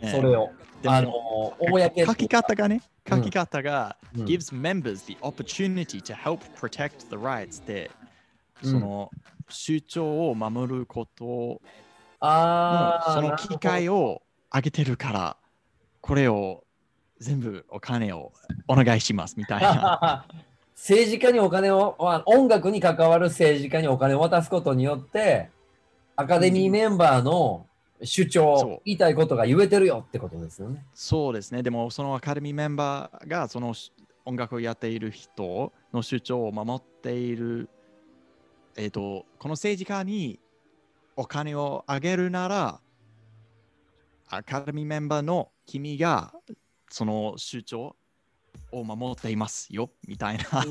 [SPEAKER 1] うん
[SPEAKER 2] それを。あの、公
[SPEAKER 1] 書き方がね、
[SPEAKER 2] うん
[SPEAKER 1] 書き方が、
[SPEAKER 2] うん
[SPEAKER 1] gives members the opportunity to help protect the rights で、
[SPEAKER 2] うん
[SPEAKER 1] その主張を守ることの
[SPEAKER 2] ああ、
[SPEAKER 1] その機会を上げてるから、これを全部お金をお願いしますみたいな。*laughs*
[SPEAKER 2] 政治家にお金を、まあ音楽に関わる政治家にお金を渡すことによって、アカデミーメンバーの主張、言いたいことが言えてるよってことですよね。
[SPEAKER 1] そうですね。でも、そのアカデミーメンバーがその音楽をやっている人の主張を守っている、えっ、と、この政治家にお金をあげるなら、アカデミーメンバーの君がその主張を守っていますよみたいな、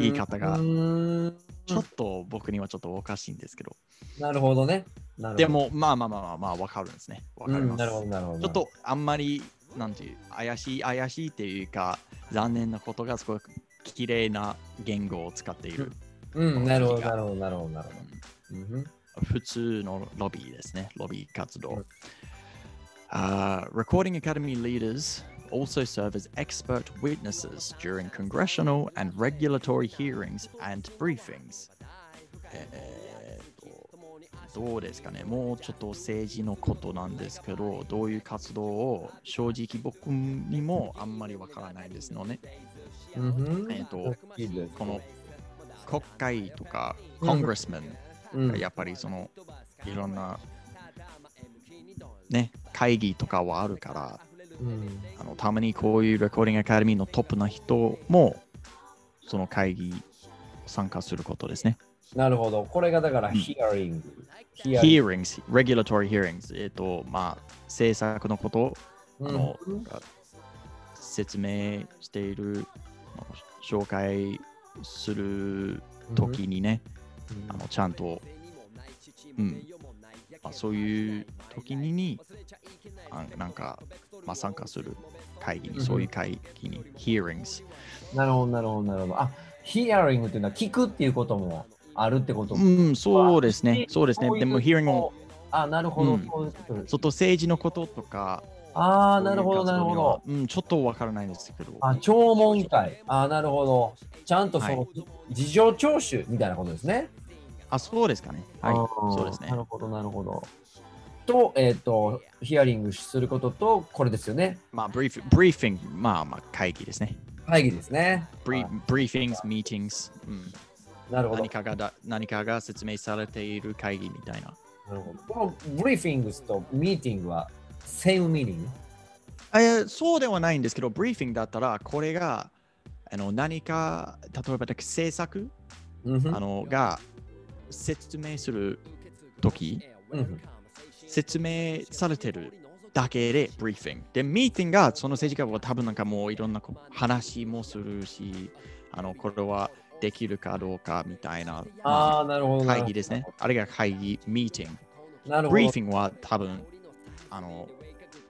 [SPEAKER 1] 言い方がちょっと僕にはちょっとおかしいんですけど、
[SPEAKER 2] なるほどね。ど
[SPEAKER 1] で、も、まあまあまあまあまあ、わかるんですね。わかります。ちょっとあんまり、なんていう、怪しい怪しいっていうか、残念なことがすごく綺麗な言語を使っている。
[SPEAKER 2] うん、なるほど、なるほど、なるほど、なるほど。うん
[SPEAKER 1] 普通のロビーですね、ロビー活動。
[SPEAKER 2] うん
[SPEAKER 1] Uh, recording Academy leaders also serve as expert witnesses during congressional and regulatory hearings and briefings. えーとどうですかねもうちょっと政治のことなんですけど、どういう活動を正直僕にもあんまりわからないですのね。
[SPEAKER 2] うん
[SPEAKER 1] えっと
[SPEAKER 2] いい
[SPEAKER 1] この国会とか、
[SPEAKER 2] うん
[SPEAKER 1] コングレスメン
[SPEAKER 2] うん
[SPEAKER 1] やっぱりそのいろんなね会議とかはあるから
[SPEAKER 2] うん。
[SPEAKER 1] あのたまにこういうレコーディングアカデミーのトップな人もその会議参加することですね。
[SPEAKER 2] なるほど。これがだから、
[SPEAKER 1] うん。
[SPEAKER 2] ヒアリング。ヒアリング。
[SPEAKER 1] hearings, regulatory hearings、えっ、とまあ政策のことあの、
[SPEAKER 2] うん
[SPEAKER 1] 説明しているあの紹介するときにね、あのちゃんと、うんまあ、そういう時ににあなんか、まあ、参加する会議に、
[SPEAKER 2] うん
[SPEAKER 1] そういう会議に、hearings。
[SPEAKER 2] なるほど、なるほど、なるほど。あ、ヒアリングっていうのは聞くっていうこともあるってこと？
[SPEAKER 1] うん、そうですね。そうですねでも、hearing も、
[SPEAKER 2] あ、なるほど。
[SPEAKER 1] うんっと政治のこととか、
[SPEAKER 2] ああ、なるほど、なるほど。
[SPEAKER 1] うん、ちょっとわからないんですけど。
[SPEAKER 2] あ、聴聞会。あ、なるほど。ちゃんとその、
[SPEAKER 1] は
[SPEAKER 2] 事情聴取みたいなことですね。
[SPEAKER 1] あ、そうですかね。はいそうですね
[SPEAKER 2] な。るほど、なるほど。と、えっ、と、ヒアリングすることと、これですよね。
[SPEAKER 1] まあ、ブリーフ、ブリーフィング、まあまあ、会議ですね。
[SPEAKER 2] 会議ですね。
[SPEAKER 1] ブリ
[SPEAKER 2] はい
[SPEAKER 1] ブリーフィング、ミーティング、うん、
[SPEAKER 2] なるほど
[SPEAKER 1] 何。かがだ何かが説明されている会議みたいな。
[SPEAKER 2] なるほどこのブリーフィングスとミーティングは、セー？ムミーティング
[SPEAKER 1] えーそうではないんですけど、ブリーフィングだったら、これがあの何か、例えば政策、
[SPEAKER 2] うん
[SPEAKER 1] あのが説明するとき、
[SPEAKER 2] うん
[SPEAKER 1] 説明されてるだけでブリーフィング。で、ミーティングがその政治家は多分なんかもういろんな話もするし、あのこれはできるかどうかみたいな、ま
[SPEAKER 2] ああ、なるほど。
[SPEAKER 1] あ会議ですね。あれが会議、ミーティング。
[SPEAKER 2] なるほど。
[SPEAKER 1] ブリーフィングは多分、あの、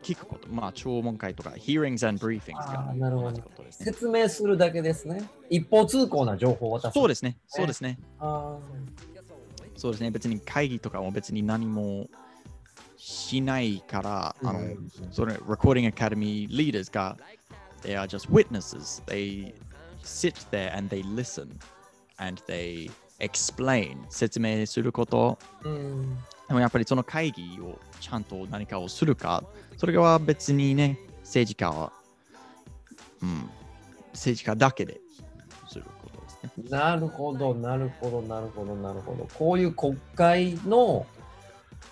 [SPEAKER 1] 聞くこと、まあ、聴聞会とか、hearings and briefings が
[SPEAKER 2] なるほど
[SPEAKER 1] ね。
[SPEAKER 2] 説明するだけですね。一方通行な情報を渡す。
[SPEAKER 1] そうですね、そうですね。
[SPEAKER 2] あ
[SPEAKER 1] そうですね、別に会議とかも別に何もしないから、
[SPEAKER 2] ー
[SPEAKER 1] あの、
[SPEAKER 2] うん
[SPEAKER 1] それ、Recording Academy leaders が、they are just witnesses. They sit there and they listen and they explain 説明すること。
[SPEAKER 2] うん
[SPEAKER 1] でもやっぱりその会議をちゃんと何かをするか、それは別にね、政治家は、うん、政治家だけで。
[SPEAKER 2] なるほど、なるほど、なるほど、なるほど。こういう国会の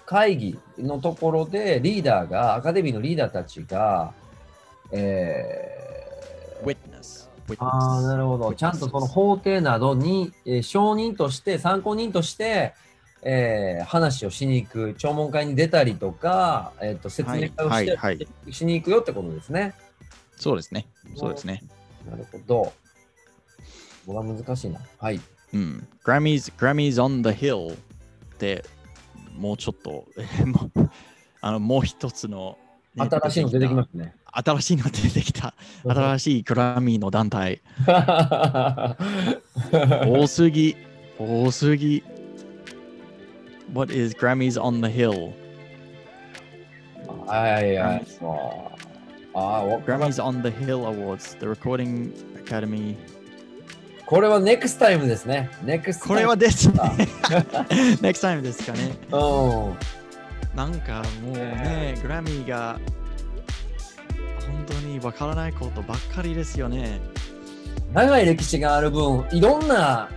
[SPEAKER 2] 会議のところでリーダーが、アカデミーのリーダーたちが、えー
[SPEAKER 1] Witness。
[SPEAKER 2] ああ、なるほど。ちゃんとその法廷などに、えー証人として、参考人として、えー話をしに行く、聴聞会に出たりとか、えー、と説明会をして、
[SPEAKER 1] はいはい
[SPEAKER 2] しに行くよってことですね。
[SPEAKER 1] そうですね。そうですね。
[SPEAKER 2] なるほど。これは難しいな。はい。
[SPEAKER 1] うん。Grammys, Grammys on the Hill って、もうちょっと、もうあのもう一つの、ね
[SPEAKER 2] 新しいの出てきますね。
[SPEAKER 1] 新しいの出てきた。新しいグラミーの団体。多すぎ。多すぎ。What is Grammys on the Hill?
[SPEAKER 2] はいはい。
[SPEAKER 1] Grammys on the Hill Awards, the Recording Academy.
[SPEAKER 2] これは next time ですね。next time
[SPEAKER 1] これはですね
[SPEAKER 2] あ。*laughs*
[SPEAKER 1] Next time ですかね。
[SPEAKER 2] うん。
[SPEAKER 1] なんかもうね、グラミーが本当にわからないことばっかりですよね。
[SPEAKER 2] 長い歴史がある分、いろんな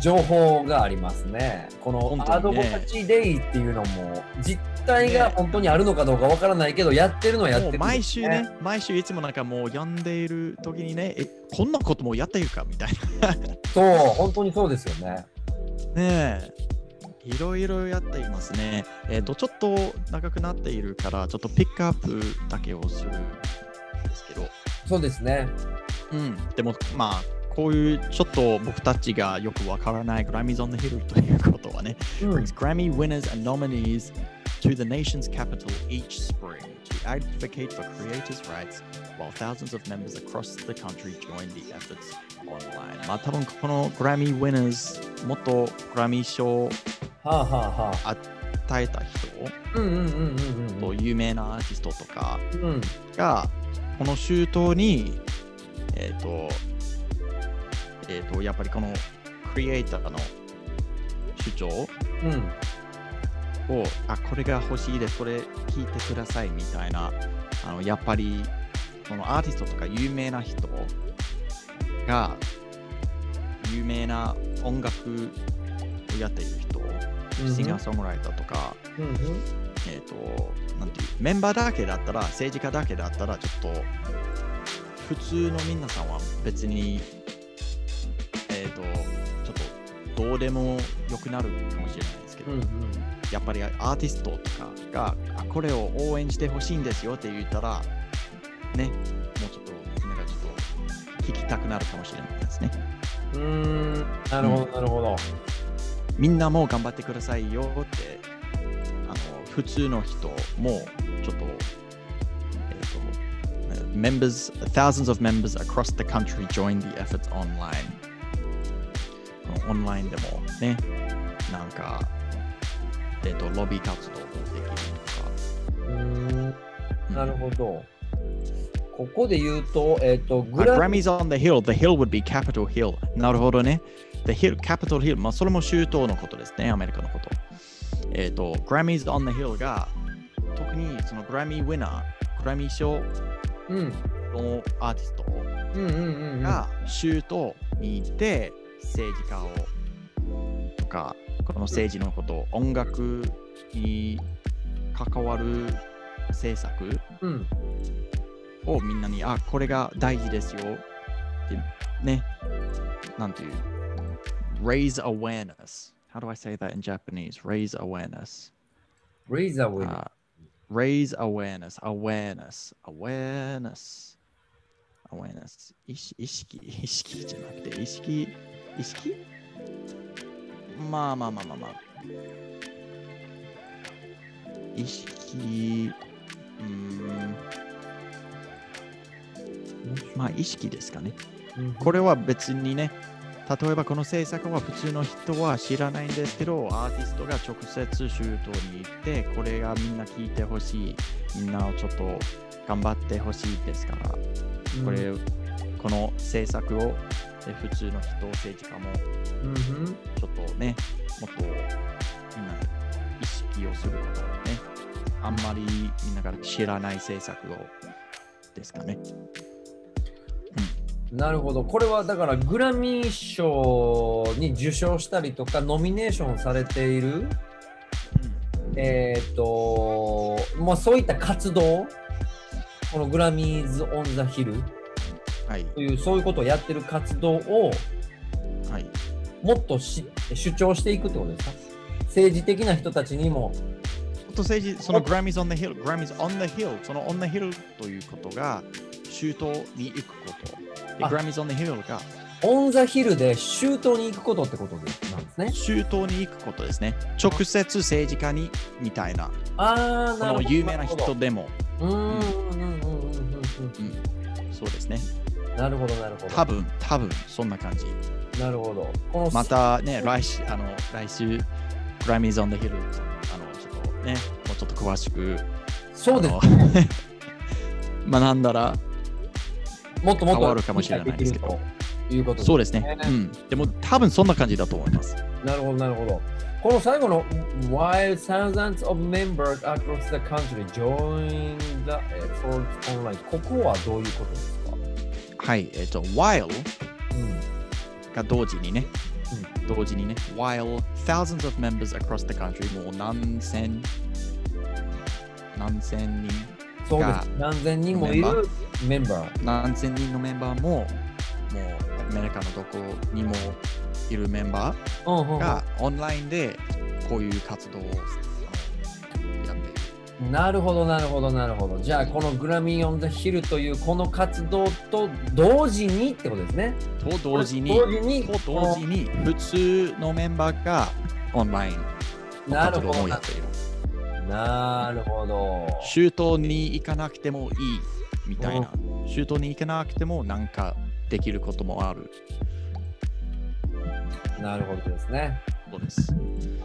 [SPEAKER 2] 情報がありますね。このアドボカチデイっていうのも、実態が本当にあるのかどうかわからないけど、やってるのはやってるんです、
[SPEAKER 1] 毎週ね、毎週いつもなんかもう読んでいる時にね、え、こんなこともやっているかみたい
[SPEAKER 2] そう、本当にそうですよね。
[SPEAKER 1] な。ねえ。いろいろやっていますね。えっ、と、ちょっと長くなっているから、ちょっとピックアップだけをするんですけど、
[SPEAKER 2] そうですね。
[SPEAKER 1] うん、でもまあ、こういうちょっと僕たちがよくわからない Grammys on the Hill ということはね、
[SPEAKER 2] うん
[SPEAKER 1] brings Grammy winners and nominees to the nation's capital each spring to advocate for creators' rights while thousands of members across the country join the efforts online. まあ多分この Grammy winners 元グラミー賞を
[SPEAKER 2] はあはあはあ。
[SPEAKER 1] 与えた人と有名なアーティストとか
[SPEAKER 2] うん。
[SPEAKER 1] がこの周到にえっ、とえっ、とやっぱりこのクリエイターの主張？
[SPEAKER 2] うん。
[SPEAKER 1] をあこれが欲しいですこれ聞いてくださいみたいなあのやっぱりこのアーティストとか有名な人が有名な音楽をやっている人、シンガーソングライターとか、
[SPEAKER 2] うん。うん
[SPEAKER 1] えっ、となんていうメンバーだけだったら政治家だけだったらちょっと普通の皆さんは別にえっ、とちょっとどうでもよくなるかもしれないですけど、
[SPEAKER 2] うんうん
[SPEAKER 1] やっぱりアーティストとかがあこれを応援してほしいんですよって言ったら、ね、もうちょっとみんながちょっと聞きたくなるかもしれないですね。
[SPEAKER 2] うーんなるほど、なるほど。
[SPEAKER 1] みんなも頑張ってくださいよって、あの普通の人もちょっと、えっ、と、members, thousands of members across the country join the efforts online. オンラインでもね、なんか、えっ、と、ロビー活動もできるとか。
[SPEAKER 2] なるほど。ここで言うと、えっ、と、グ
[SPEAKER 1] あ
[SPEAKER 2] ラ
[SPEAKER 1] Grammys on the hill, the hill would be Capitol Hill. なるほどね。The hill, Capitol Hill. まあ、それも州都のことですね、アメリカのこと。えっ、と、Grammys on the hill が、特にそのグラミーウィナー、グラミー賞
[SPEAKER 2] うん、
[SPEAKER 1] のアーティスト
[SPEAKER 2] うんうんうんうん。
[SPEAKER 1] 政治家をとか、この政治のこと、音楽に関わる政策
[SPEAKER 2] うん、
[SPEAKER 1] をみんなに、あ、これが大事ですよってね、なんていう、raise awareness. How do I say that in Japanese? Raise awareness.
[SPEAKER 2] レイザーウェイ。
[SPEAKER 1] あ raise awareness, awareness, awareness, awareness. 意識、意識、意識じゃなくて、意識、意識？まあまあまあまあまあ。意識、ん。まあ意識ですかね。
[SPEAKER 2] うん。
[SPEAKER 1] これは別にね、例えばこの制作は普通の人は知らないんですけど、アーティストが直接シュートに行って、これがみんな聞いてほしい、みんなをちょっと頑張ってほしいですから、これ、この制作をえ普通の人、政治家も
[SPEAKER 2] うんうん
[SPEAKER 1] ちょっとね、もっとみんな意識をすることをね、あんまりみんなが知らない政策をですかね。
[SPEAKER 2] なるほど。これはだからグラミー賞に受賞したりとかノミネーションされている、えっ、と、まあそういった活動、このグラミーズ・オン・ザ・ヒル
[SPEAKER 1] はい。
[SPEAKER 2] というそういうことをやってる活動を
[SPEAKER 1] はい。
[SPEAKER 2] もっとし主張していくってことですか？政治的な人たちにも。
[SPEAKER 1] と政治、その Grammys on the Hill、Grammys on the Hill、その on the Hill ということが、周到に行くこと。で、
[SPEAKER 2] あ
[SPEAKER 1] Grammys on the Hill が
[SPEAKER 2] オン・ザ・ヒルで周到に行くことってことでなんですね。
[SPEAKER 1] 周到に行くことですね。直接政治家にみたいな、
[SPEAKER 2] あなるほど。
[SPEAKER 1] の有名な人でも、
[SPEAKER 2] うーんうんうんうんうんうん
[SPEAKER 1] そうですね。
[SPEAKER 2] うん。なるほど、なるほど。
[SPEAKER 1] 多分、多分、そんな感じ。
[SPEAKER 2] なるほど。この
[SPEAKER 1] またね、来週、あの、来週、Grammys on the Hill、あの、ちょっとね、もうちょっと詳しく、
[SPEAKER 2] そうです *laughs*
[SPEAKER 1] 学んだら、
[SPEAKER 2] もっともっと
[SPEAKER 1] 変わるかもしれないですけど
[SPEAKER 2] いうことです
[SPEAKER 1] そうですね。うん。でも、多分そんな感じだと思います。
[SPEAKER 2] なるほど、なるほど。この最後の While thousands of members across the country join the effort online ここはどういうことですか、
[SPEAKER 1] はい。えっと、while
[SPEAKER 2] うん
[SPEAKER 1] が同時にね、同時にね、while thousands of members across the country もう何千、何千人、
[SPEAKER 2] そうです
[SPEAKER 1] が。
[SPEAKER 2] 何千人もいるメンバー。
[SPEAKER 1] 何千人のメンバーも、もうアメリカのどこにもいるメンバ
[SPEAKER 2] うんうんうん
[SPEAKER 1] ーがオンラインでこういう活動を。
[SPEAKER 2] なるほど、なるほど、なるほど。じゃあ、このグラミー・オン・ザ・ヒルというこの活動と同時にってことですね。
[SPEAKER 1] と同時に、
[SPEAKER 2] 同時に、
[SPEAKER 1] と同時に普通のメンバーがオンラインの
[SPEAKER 2] なるほど
[SPEAKER 1] 活動もやっ。ている。
[SPEAKER 2] なるほど。
[SPEAKER 1] 周到に行かなくてもいいみたいな。周到に行かなくてもなんかできることもある
[SPEAKER 2] なるほどですね。
[SPEAKER 1] ことです。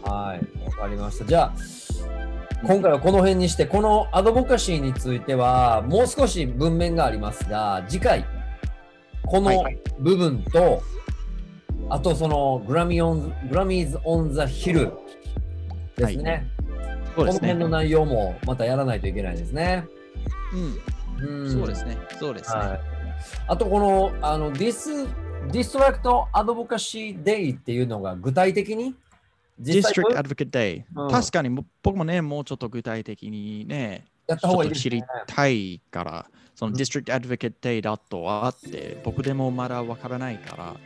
[SPEAKER 2] はい、わかりました。じゃあ、今回はこの辺にして、このアドボカシーについては、もう少し文面がありますが、次回、この
[SPEAKER 1] はい
[SPEAKER 2] 部分と、あとそのグラミオングラミーズ・オン・ザ・ヒルですね。
[SPEAKER 1] そうですね
[SPEAKER 2] この辺の。内容もまたやらないといけないですね。
[SPEAKER 1] う、
[SPEAKER 2] うんん
[SPEAKER 1] そうですね。そうですね。
[SPEAKER 2] はい、あと、このあのディスディストラクト・アドボカシー・デイっていうのが具体的に
[SPEAKER 1] District Advocate Day、
[SPEAKER 2] うん
[SPEAKER 1] 確かにも僕もね、もうちょっと具体的にね、
[SPEAKER 2] やった
[SPEAKER 1] ちょ
[SPEAKER 2] 方がいいね
[SPEAKER 1] っと知り。たいから、その
[SPEAKER 2] うん
[SPEAKER 1] District Advocate Day だとはあって、僕でもまだわからないから、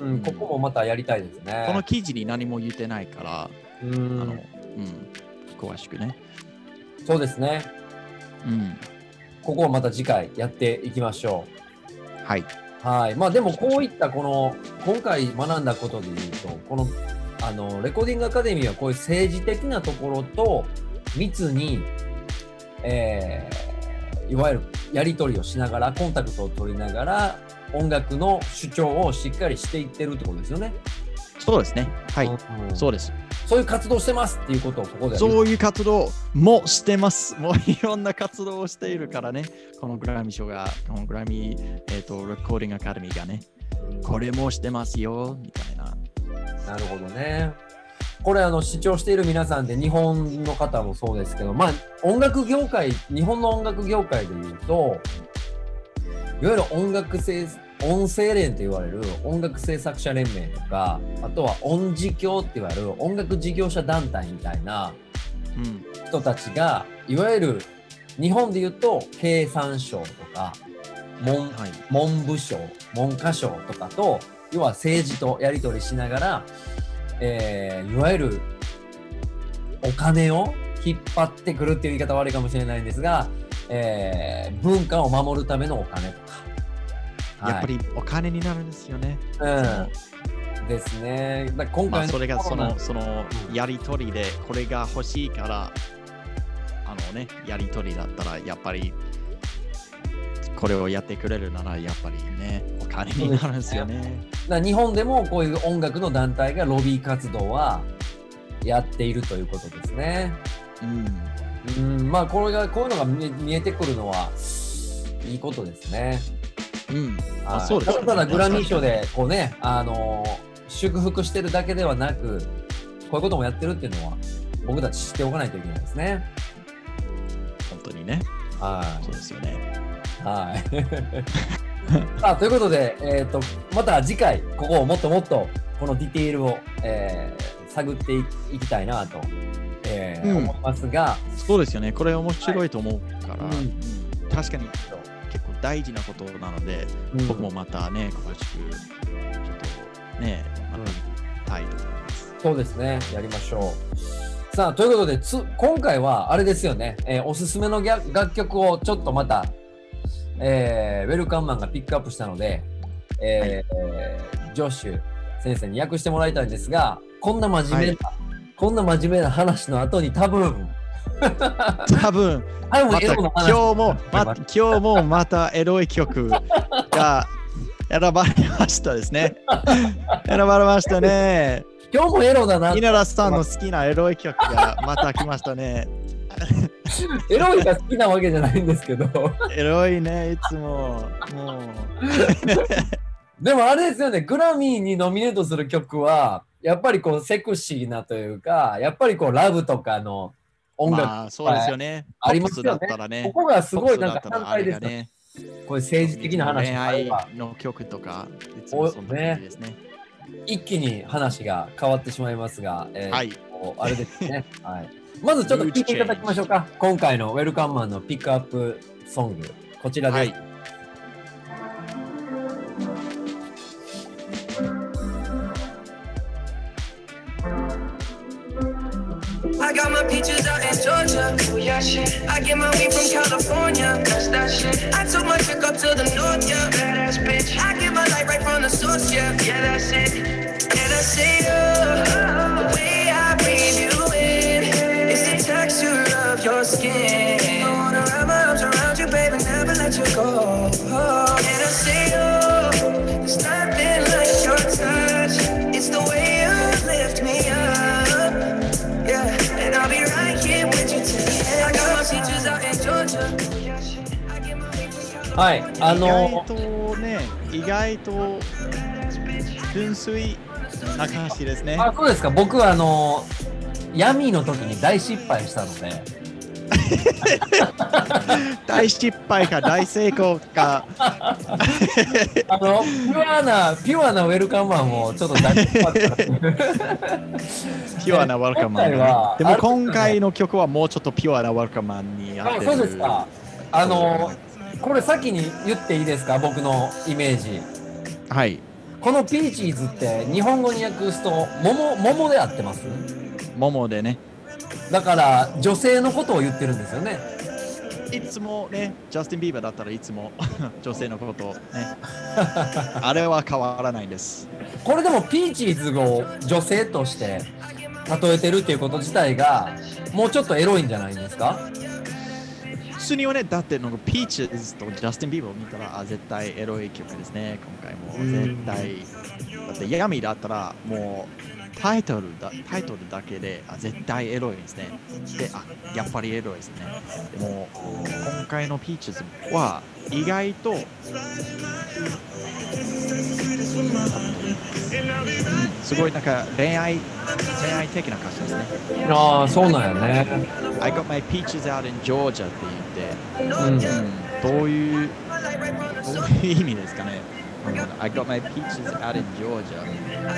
[SPEAKER 2] うん、ここもまたやりたいですね。
[SPEAKER 1] この記事に何も言ってないから、
[SPEAKER 2] うん
[SPEAKER 1] あの、うん、詳しくね。
[SPEAKER 2] そうですね。
[SPEAKER 1] うん、
[SPEAKER 2] ここをまた次回やっていきましょ
[SPEAKER 1] はい。
[SPEAKER 2] う。はい。まあでもこういったこの今回学んだことで言うと、このあのレコーディングアカデミーはこういう政治的なところと密に、えーいわゆるやり取りをしながら、コンタクトを取りながら、音楽の主張をしっかりしていってるってことですよね。
[SPEAKER 1] そうですね。はい。
[SPEAKER 2] うん
[SPEAKER 1] そうです。
[SPEAKER 2] そういう活動してますっていうことをここで
[SPEAKER 1] そういう活動もしてます。*laughs* もういろんな活動をしているからね。このグラミー賞が、このグラミー、えっ、と、レコーディングアカデミーがね、これもしてますよ、みたいな。
[SPEAKER 2] なるほどね。これあの視聴している皆さんで日本の方もそうですけど、まあ音楽業界、日本の音楽業界でいうと、いわゆる音楽制音声連と言われる音楽制作者連盟とか、あとは音事協って言われる音楽事業者団体みたいな
[SPEAKER 1] うん。
[SPEAKER 2] 人たちが、いわゆる日本で言うと経産省とか文
[SPEAKER 1] はい。
[SPEAKER 2] 文部省文科省とかと要は政治とやり取りしながら、えーいわゆるお金を引っ張ってくるっていう言い方は悪いかもしれないんですが、えー文化を守るためのお金とか。
[SPEAKER 1] やっぱりお金になるんですよね。
[SPEAKER 2] はい、うん、ですね。だ今回
[SPEAKER 1] まあ、それがその、その
[SPEAKER 2] うん
[SPEAKER 1] やりとりで、これが欲しいから、あのね、やりとりだったら、やっぱり、これをやってくれるなら、やっぱりね、お金になるんですよね。
[SPEAKER 2] だから日本でもこういう音楽の団体がロビー活動はやっているということですね。
[SPEAKER 1] うん。
[SPEAKER 2] うん、まあこれがこういうのが見えてくるのはいいことですね。
[SPEAKER 1] うん。あ、
[SPEAKER 2] はい
[SPEAKER 1] そうですよね
[SPEAKER 2] ただただグラミー賞でこうね、あの祝福してるだけではなく、こういうこともやってるっていうのは僕たち知っておかないといけないですね。
[SPEAKER 1] 本当にね。
[SPEAKER 2] は
[SPEAKER 1] そうですよね。
[SPEAKER 2] い。はい。*laughs* さあということで、えー、とまた次回ここをもっともっとこのディテールを、えー探っていいきたいなと、えー
[SPEAKER 1] うん
[SPEAKER 2] 思いますが、
[SPEAKER 1] そうですよね。これ面白いと思うから、
[SPEAKER 2] はいうん
[SPEAKER 1] うん確かに結構大事なことなので、
[SPEAKER 2] うん
[SPEAKER 1] 僕もまたね、詳しく、ちょっとね、また見たいと思います。
[SPEAKER 2] そうですね、やりましょう。さあ、ということで、つ今回はあれですよね、えーおすすめの楽曲をちょっとまた、えーウェルカンマンがピックアップしたので、えージョッシュ先生に訳してもらいたいんですが、こんな真面目な、こんな真面目な話の後に多分、*laughs*
[SPEAKER 1] 多分、今日も、ま、今日もまたエロい曲が *laughs* 選ばれましたですね。*laughs* 選ばれましたね。
[SPEAKER 2] 今日もエロだな、
[SPEAKER 1] 稲田さんの好きなエロい曲がまた来ましたね。*laughs*
[SPEAKER 2] エロいが好きなわけじゃないんですけど、
[SPEAKER 1] エロいね、いつも。も
[SPEAKER 2] でもあれですよね、グラミーにノミネートする曲は、やっぱりこうセクシーなというか、やっぱりこうラブとかの
[SPEAKER 1] う、
[SPEAKER 2] 音楽、
[SPEAKER 1] まあ、そうですよね。
[SPEAKER 2] ありますよね
[SPEAKER 1] ね。
[SPEAKER 2] ここがすごいなんか反対です
[SPEAKER 1] ね。
[SPEAKER 2] こういう政治的な話
[SPEAKER 1] 恋愛
[SPEAKER 2] ば
[SPEAKER 1] の曲とか、いつもそんな感じですね。
[SPEAKER 2] 一気に話が変わってしまいますが、えー
[SPEAKER 1] はい。
[SPEAKER 2] あれですね、*laughs* はい。まずちょっと聞いていただきましょうか。今回のウェルカムマンのピックアップソング、こちらです。
[SPEAKER 1] はい。
[SPEAKER 3] Your skin. I wanna wrap my arms around you, baby, never let you go. Oh, and I say, oh, there's nothing like your touch. It's the way you lift me up. Yeah, and I'll be right here with you till the end. I got my teachers out in Georgia.
[SPEAKER 2] はい、あ
[SPEAKER 1] 意
[SPEAKER 2] の
[SPEAKER 1] 外とね、意外と純粋な歌詞ですね。
[SPEAKER 2] あそうですか、僕はあの闇の時に大失敗したので、*laughs*
[SPEAKER 1] 大失敗か大成功か。*laughs*
[SPEAKER 2] あのピュアな、ピュアなウェルカムマンをちょっと大失敗。
[SPEAKER 1] ピュアなワルカマン、
[SPEAKER 2] 今回は
[SPEAKER 1] でも今回の曲はもうちょっとピュアなワルカマンに合ってる。
[SPEAKER 2] あそうですか。あのこれ先に言っていいですか、僕のイメージ。
[SPEAKER 1] はい。
[SPEAKER 2] この Peaches って日本語に訳すと桃桃で合ってます？
[SPEAKER 1] 桃でね。
[SPEAKER 2] だから女性のことを言ってるんですよね。
[SPEAKER 1] いつもね、ジャスティン・ビーバーだったらいつも *laughs* 女性のことをね。あれは変わらないです。
[SPEAKER 2] これでも Peaches を女性として例えてるっていうこと自体がもうちょっとエロいんじゃないんですか？
[SPEAKER 1] 普通にはね、だってなんか Peaches とジャスティン・ビーバーを見たら、あ、絶対エロい曲ですね、今回も。
[SPEAKER 2] うん
[SPEAKER 1] 絶対。だって闇だったら、もうタイトルだタイトルだけで、あ、絶対エロいですね。で、あ、やっぱりエロいですね。でも、今回のピーチーズは意外と、すごいなんか恋愛、恋愛的な歌詞ですね。
[SPEAKER 2] ああそうなんやね。
[SPEAKER 1] I got my peaches out in Georgia って言って、
[SPEAKER 2] うん
[SPEAKER 1] どういう、どういう意味ですかね。うん I got my peaches out in Georgia. あ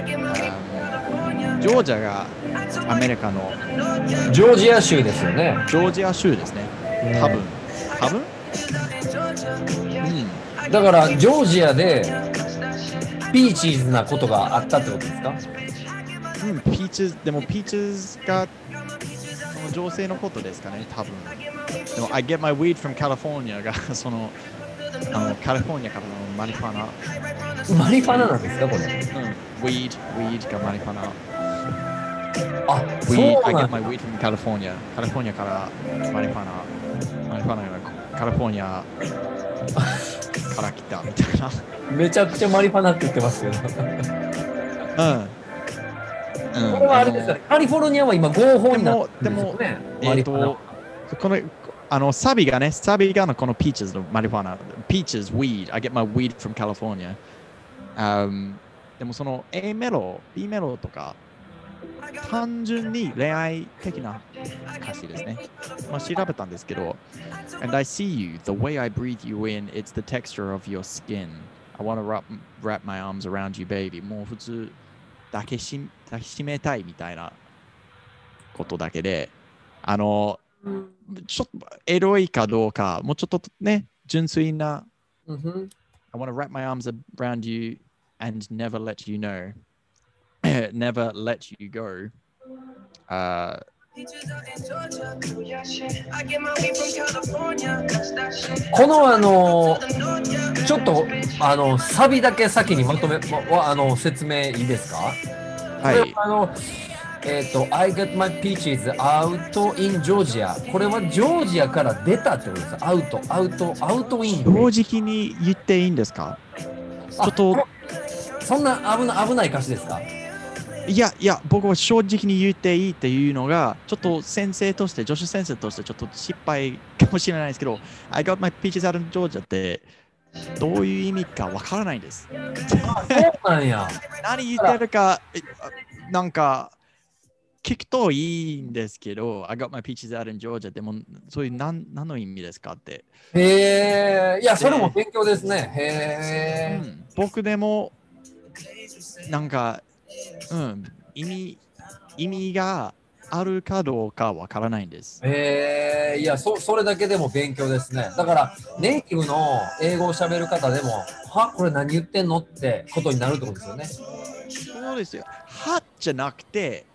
[SPEAKER 1] のジョージアがアメリカの
[SPEAKER 2] ジョージア州ですよね。
[SPEAKER 1] ジョージア州ですね。多分。多分？うん。
[SPEAKER 2] だからジョージアでピーチーズなことがあったってことですか？
[SPEAKER 1] うん、ピーチズ、でもピーチズがその女性のことですかね、多分。でも、I get my weed from California がその、あの、カリフォルニアからのマリファナ。
[SPEAKER 2] マリファナなんですかこれ？
[SPEAKER 1] うん、weed、weed がマリファナ。
[SPEAKER 2] あ、
[SPEAKER 1] We,
[SPEAKER 2] そう
[SPEAKER 1] I
[SPEAKER 2] な
[SPEAKER 1] get
[SPEAKER 2] ん
[SPEAKER 1] my weed from California. カリフォルニアからマリファナ。マリファナがカリフォルニアから来たみたいな。
[SPEAKER 2] めちゃくちゃマリファナって言ってますけど。こ
[SPEAKER 1] うん。うん、
[SPEAKER 2] れはあれですよね。カリフォルニアは今合法になってるんですよね。
[SPEAKER 1] えっ、
[SPEAKER 2] マリファナ
[SPEAKER 1] と、この、あの、サビがね、サビがのこの Peaches のマリファナ。Peaches, weed. I get my weed from California. Um, でもその A メロ、B メロとか、単純に恋愛的な歌詞ですね。まあ、調べたんですけど、And I see you, the way I breathe you in, it's the texture of your skin. I want to wrap, wrap my arms around you, baby. もう普通、抱きし抱きしめたいみたいなことだけで、あの、ちょっとエロいかどうか、もうちょっとね、純粋な、
[SPEAKER 2] うんふん
[SPEAKER 1] I want to wrap my arms around you and never let you know. never let you go. Uh.
[SPEAKER 3] Oh.
[SPEAKER 2] このあの.ちょっとあのサビだけ先にまとめ、まわあの説明いいですか
[SPEAKER 1] はい。
[SPEAKER 2] これあのえっ、と、I get my peaches out in Georgia。これはジョージアから出たってことです。アウト、アウト、アウトイン。
[SPEAKER 1] 正直に言っていいんですか？ちょっと、
[SPEAKER 2] そんな危な危ない歌詞ですか？
[SPEAKER 1] いやいや、僕は正直に言っていいっていうのが、ちょっと先生として、女子先生としてちょっと失敗かもしれないですけど、I got my peaches out in Georgia って、どういう意味かわからないんです。
[SPEAKER 2] そうなんや。*laughs*
[SPEAKER 1] 何言ってるか、えなんか、聞くといいんですけど、I got my peaches out in Georgia でも、そういう何何の意味ですかって。
[SPEAKER 2] へえ、いや、それも勉強ですね。へえ。
[SPEAKER 1] うん僕でも、なんか、うん、意味、意味があるかどうかわからないんです。
[SPEAKER 2] へえ、いやそ、それだけでも勉強ですね。だから、ネイティブの英語を喋る方でも、は、これ何言ってんのってことになるってことですよね。
[SPEAKER 1] そうですよ。はじゃなくて、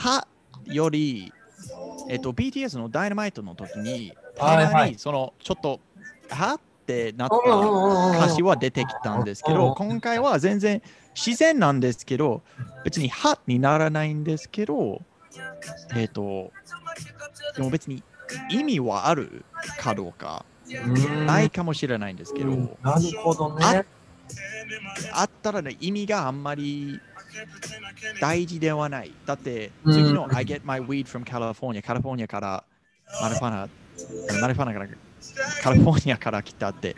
[SPEAKER 1] はより、えっと、BTS のダイナマイトの時に、たまにその、ちょっと、はってなった歌詞は出てきたんですけど、今回は全然自然なんですけど、別にはにならないんですけど、えっと、でも別に意味はあるかどうか、
[SPEAKER 2] うん。
[SPEAKER 1] ないかもしれないんですけど、
[SPEAKER 2] うん。なるほどね。
[SPEAKER 1] あったらね、意味があんまり大事ではない。だって、
[SPEAKER 2] うん
[SPEAKER 1] 次の I get my weed from California、カリフォルニアからマリファナ、マリファナからカリフォルニアから来たって、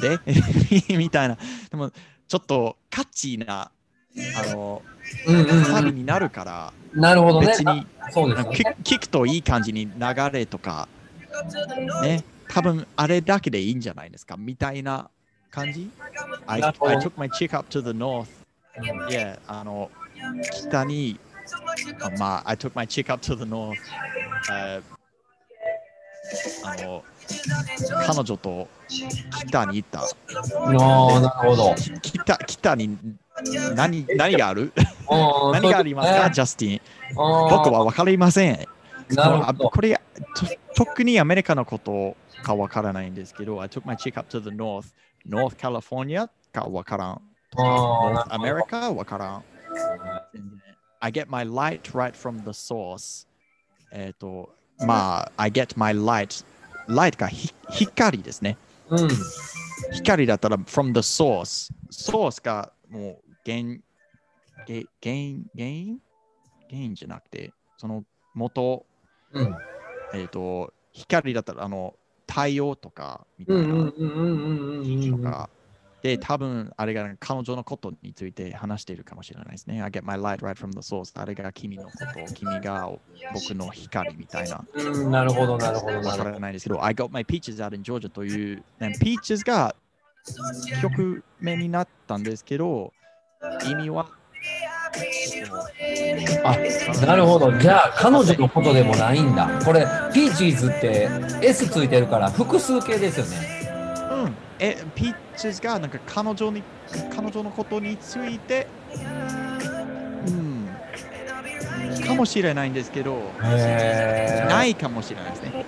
[SPEAKER 1] で *laughs* みたいな。でも、ちょっとカッチーな、あの、
[SPEAKER 2] うんうん
[SPEAKER 1] サ
[SPEAKER 2] うん、
[SPEAKER 1] ビになるから、
[SPEAKER 2] なるほどね。
[SPEAKER 1] 別に
[SPEAKER 2] そうです
[SPEAKER 1] 聞
[SPEAKER 2] ね。
[SPEAKER 1] 聞くといい感じに流れとか、ね、多分あれだけでいいんじゃないですかみたいな感じ？I,
[SPEAKER 2] な
[SPEAKER 1] I took my chick up to the north. Yeah, あの、北に、あまあ、I took my chick up to the north. ああの、彼女と北に行った。
[SPEAKER 2] ああ、なるほど。
[SPEAKER 1] 北北に何何がある何がありますか、ジャスティン。僕は分かりません。これと特にアメリカのことかわからないんですけど、I took my chick up to the north, North California かわからん。
[SPEAKER 2] あ
[SPEAKER 1] North America? わからん。I get my light right from the source. えっ、と、まあ、I get my light. light がひ光ですね。
[SPEAKER 2] うん。
[SPEAKER 1] 光だったら from the source。source がもう原原原因？原因じゃなくて、その元、
[SPEAKER 2] うん。
[SPEAKER 1] えっ、と、光だったら、あの、太陽とか、みたいな、
[SPEAKER 2] うんうんうんうんうんうんうん。
[SPEAKER 1] とか、で、多分あれが彼女のことについて話しているかもしれないですね。I get my light right from the source. あれが君のこと、君が僕の光みたいな。
[SPEAKER 2] うん、なるほど、なるほど、な
[SPEAKER 1] わか
[SPEAKER 2] るほど。
[SPEAKER 1] らないですけど、I got my peaches out in Georgia という、ね、peaches が曲名になったんですけど、意味は、
[SPEAKER 2] あ、なるほど。じゃあ、彼女のことでもないんだ。これ、ピーチーズって S ついてるから複数形ですよね。
[SPEAKER 1] うん、え、peaches がなんか彼女に、彼女のことについて、うん、かもしれないんですけど、
[SPEAKER 2] へ
[SPEAKER 1] ないかもしれないですね。